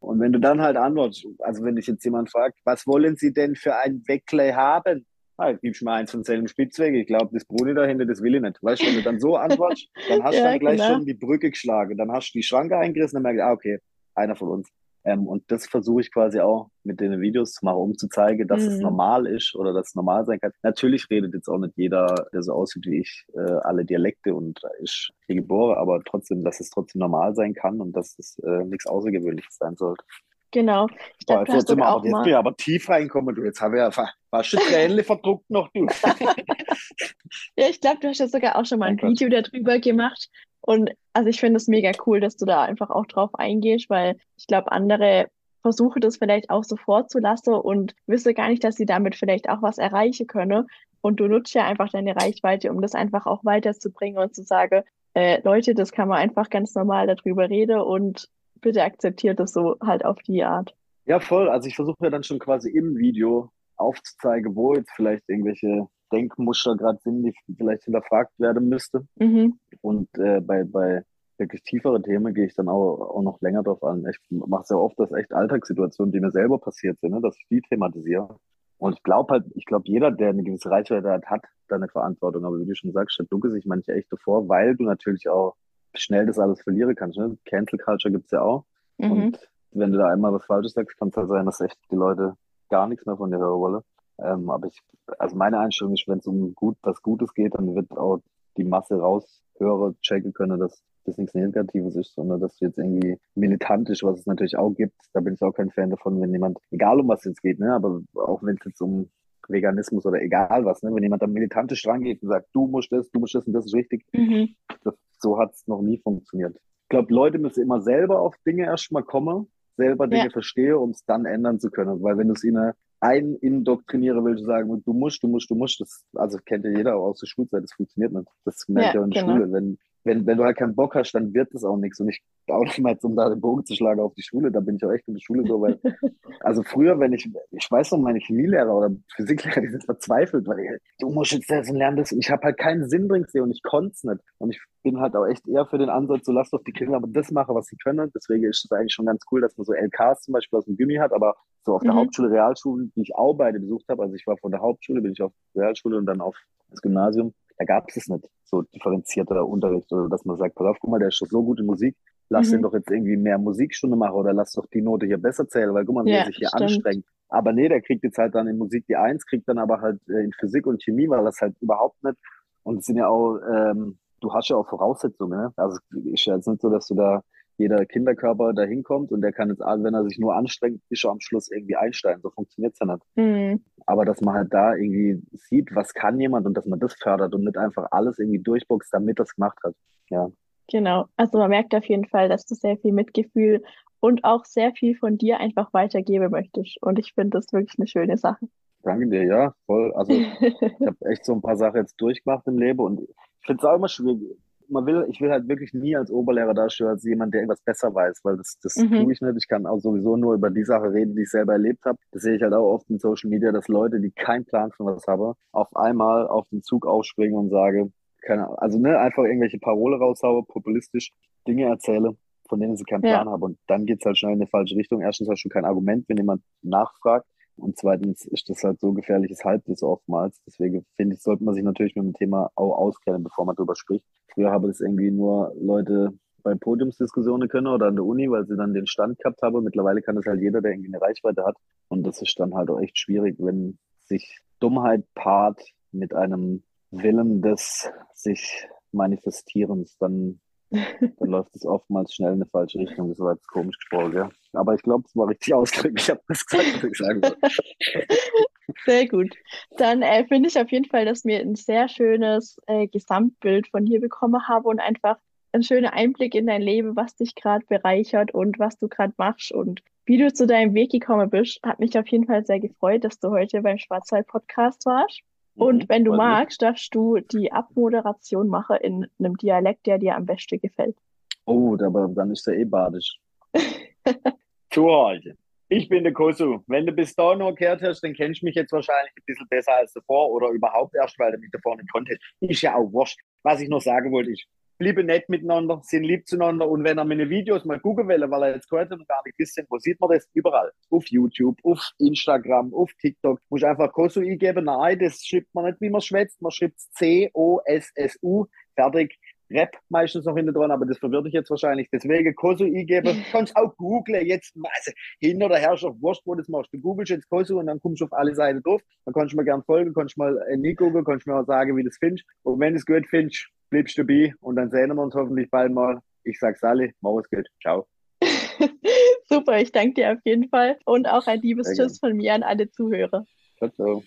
Und wenn du dann halt antwortest, also wenn dich jetzt jemand fragt, was wollen Sie denn für ein Weckle haben? Ah, gibst mir eins von selben Spitzweg. Ich glaube, das Bruni dahinter, das will ich nicht. Weißt du, wenn du dann so antwortest, dann hast du Ja, dann gleich genau. schon die Brücke geschlagen. Dann hast du die Schranke eingerissen und dann merkst du, ah, okay, einer von uns. Ähm, und das versuche ich quasi auch mit den Videos zu machen, um zu zeigen, dass es Mhm. normal ist oder dass es normal sein kann. Natürlich redet jetzt auch nicht jeder, der so aussieht wie ich, äh, alle Dialekte und ist hier geboren, aber trotzdem, dass es trotzdem normal sein kann und dass es äh, nichts Außergewöhnliches sein sollte. Genau. Ich Boah, jetzt, sogar aber, auch jetzt bin ich aber tief reingekommen, du. Jetzt habe ich ja fa- fast Tränen verdruckt noch, du. Ja, ich glaube, du hast ja sogar auch schon mal ein Gott. Video darüber gemacht. Und also ich finde es mega cool, dass du da einfach auch drauf eingehst, weil ich glaube, andere versuchen das vielleicht auch so vorzulassen und wissen gar nicht, dass sie damit vielleicht auch was erreichen können. Und du nutzt ja einfach deine Reichweite, um das einfach auch weiterzubringen und zu sagen, äh, Leute, das kann man einfach ganz normal darüber reden und bitte akzeptiert das so halt auf die Art. Ja, voll. Also ich versuche ja dann schon quasi im Video aufzuzeigen, wo jetzt vielleicht irgendwelche Denkmuster gerade sind, die vielleicht hinterfragt werden müsste. Mhm. Und äh, bei, bei wirklich tiefere Themen gehe ich dann auch, auch noch länger drauf an. Ich mache sehr oft, dass echt Alltagssituationen, die mir selber passiert sind, ne, dass ich die thematisiere. Und ich glaube halt, ich glaube, jeder, der eine gewisse Reichweite hat, hat da eine Verantwortung. Aber wie du schon sagst, ducke sich manche echt davor, weil du natürlich auch schnell das alles verlieren kannst. Ne? Cancel Culture gibt's ja auch. Mhm. Und wenn du da einmal was Falsches sagst, kann es halt sein, dass echt die Leute gar nichts mehr von dir hören wollen. Ähm, aber ich, also meine Einstellung ist, wenn es um gut, was Gutes geht, dann wird auch die Masse raushören, checken können, dass das nichts Negatives ist, sondern dass du jetzt irgendwie militant ist, was es natürlich auch gibt. Da bin ich auch kein Fan davon, wenn jemand, egal um was es jetzt geht, ne, aber auch wenn es jetzt um Veganismus oder egal was, ne, wenn jemand da militantisch rangeht und sagt, du musst das, du musst das und das ist richtig, Mhm. das, so hat es noch nie funktioniert. Ich glaube, Leute müssen immer selber auf Dinge erstmal kommen, selber Dinge Ja. verstehen, um es dann ändern zu können. Weil wenn du es ihnen ein indoktrinieren willst, sagen, du musst, du musst, du musst, das, also kennt ja jeder auch aus der Schulzeit, das funktioniert nicht. Das merkt Ja, ja in der genau. Schule. Wenn, wenn, wenn du halt keinen Bock hast, dann wird das auch nichts. Und ich auch nicht mal jetzt, um da den Bogen zu schlagen auf die Schule, da bin ich auch echt in der Schule so, weil, also früher, wenn ich, ich weiß noch, meine Chemielehrer oder Physiklehrer, die sind verzweifelt, weil ich, du musst jetzt das und lernen das. Und ich habe halt keinen Sinn drin gesehen und ich konnte es nicht. Und ich bin halt auch echt eher für den Ansatz, so lass doch die Kinder aber das machen, was sie können. Deswegen ist es eigentlich schon ganz cool, dass man so LKs zum Beispiel aus dem Gymi hat, aber so auf der Mhm. Hauptschule, Realschule, die ich auch beide besucht habe, also ich war von der Hauptschule, bin ich auf Realschule und dann auf das Gymnasium, da gab es es nicht, so differenzierter Unterricht oder dass man sagt, pass auf, guck mal, der ist schon so gut in Musik, lass Mhm. den doch jetzt irgendwie mehr Musikstunde machen oder lass doch die Note hier besser zählen, weil guck mal, Ja, er sich hier stimmt. anstrengt. Aber nee, der kriegt jetzt halt dann in Musik die Eins, kriegt dann aber halt äh, in Physik und Chemie, weil das halt überhaupt nicht. Und es sind ja auch, ähm, du hast ja auch Voraussetzungen, ne? Also es ist ja jetzt nicht so, dass du da jeder Kinderkörper da hinkommt und der kann jetzt, wenn er sich nur anstrengt, ist er am Schluss irgendwie Einstein. So funktioniert's ja nicht. Mhm. Aber dass man halt da irgendwie sieht, was kann jemand und dass man das fördert und nicht einfach alles irgendwie durchboxt, damit das gemacht hat. Ja. Genau. Also man merkt auf jeden Fall, dass du sehr viel Mitgefühl und auch sehr viel von dir einfach weitergeben möchtest. Und ich finde das wirklich eine schöne Sache. Danke dir, ja, voll. Also ich habe echt so ein paar Sachen jetzt durchgemacht im Leben und ich finde es auch immer schwierig. Man will, ich will halt wirklich nie als Oberlehrer dastehen, als jemand, der irgendwas besser weiß, weil das, das Mhm. tue ich nicht. Ich kann auch sowieso nur über die Sache reden, die ich selber erlebt habe. Das sehe ich halt auch oft in Social Media, dass Leute, die keinen Plan von was haben, auf einmal auf den Zug aufspringen und sagen, keine Ahnung, also ne, einfach irgendwelche Parole raushaue, populistisch Dinge erzähle, von denen sie keinen Ja. Plan haben. Und dann geht's halt schnell in eine falsche Richtung. Erstens hast du kein Argument, wenn jemand nachfragt. Und zweitens ist das halt so gefährliches Halbwissen oftmals. Deswegen finde ich, sollte man sich natürlich mit dem Thema auch auskennen, bevor man darüber spricht. Früher haben das irgendwie nur Leute bei Podiumsdiskussionen können oder an der Uni, weil sie dann den Stand gehabt haben. Mittlerweile kann das halt jeder, der irgendwie eine Reichweite hat. Und das ist dann halt auch echt schwierig, wenn sich Dummheit paart mit einem Willen des sich Manifestierens, dann, dann läuft es oftmals schnell in eine falsche Richtung. Das war jetzt komisch gesprochen, ja. Aber ich glaube, es war richtig ausgedrückt. Ich habe das gesagt, was ich sagen wollte. Sehr gut. Dann äh, finde ich auf jeden Fall, dass wir ein sehr schönes äh, Gesamtbild von dir bekommen haben und einfach ein schöner Einblick in dein Leben, was dich gerade bereichert und was du gerade machst und wie du zu deinem Weg gekommen bist. Hat mich auf jeden Fall sehr gefreut, dass du heute beim Schwarzwald-Podcast warst. Und Mhm, wenn du magst, darfst du die Abmoderation machen in einem Dialekt, der dir am besten gefällt. Oh, aber dann ist er eh badisch. Zuhause. Ich bin der Kosu. Wenn du bis da noch gehört hast, dann kennst du mich jetzt wahrscheinlich ein bisschen besser als davor oder überhaupt erst, weil du mich davor nicht konntest. Ist ja auch wurscht. Was ich noch sagen wollte, ist, bliebe nett miteinander, sind lieb zueinander und wenn er meine Videos mal gucken will, weil er jetzt gehört hat und gar nicht wissen, wo sieht man das? Überall. Auf YouTube, auf Instagram, auf TikTok. Muss einfach Kosu eingeben. Nein, das schreibt man nicht, wie man schwätzt. Man schreibt C-O-S-S-U. Fertig. Rap meistens noch hinter dran, aber das verwirrt dich jetzt wahrscheinlich. Deswegen Kosu eingeben. Kannst auch googlen. Jetzt also, hin oder her, schon wurscht, wo du das machst. Du googelst jetzt Kosu und dann kommst du auf alle Seiten drauf. Dann kannst du mir gerne folgen, kannst mal äh, nicht gucken, kannst mir auch sagen, wie du es findest. Und wenn du es gut findest, bleibst du dabei und dann sehen wir uns hoffentlich bald mal. Ich sag's alle, mach es gut. Ciao. Super, ich danke dir auf jeden Fall und auch ein liebes Tschüss von mir an alle Zuhörer. Ciao, ciao.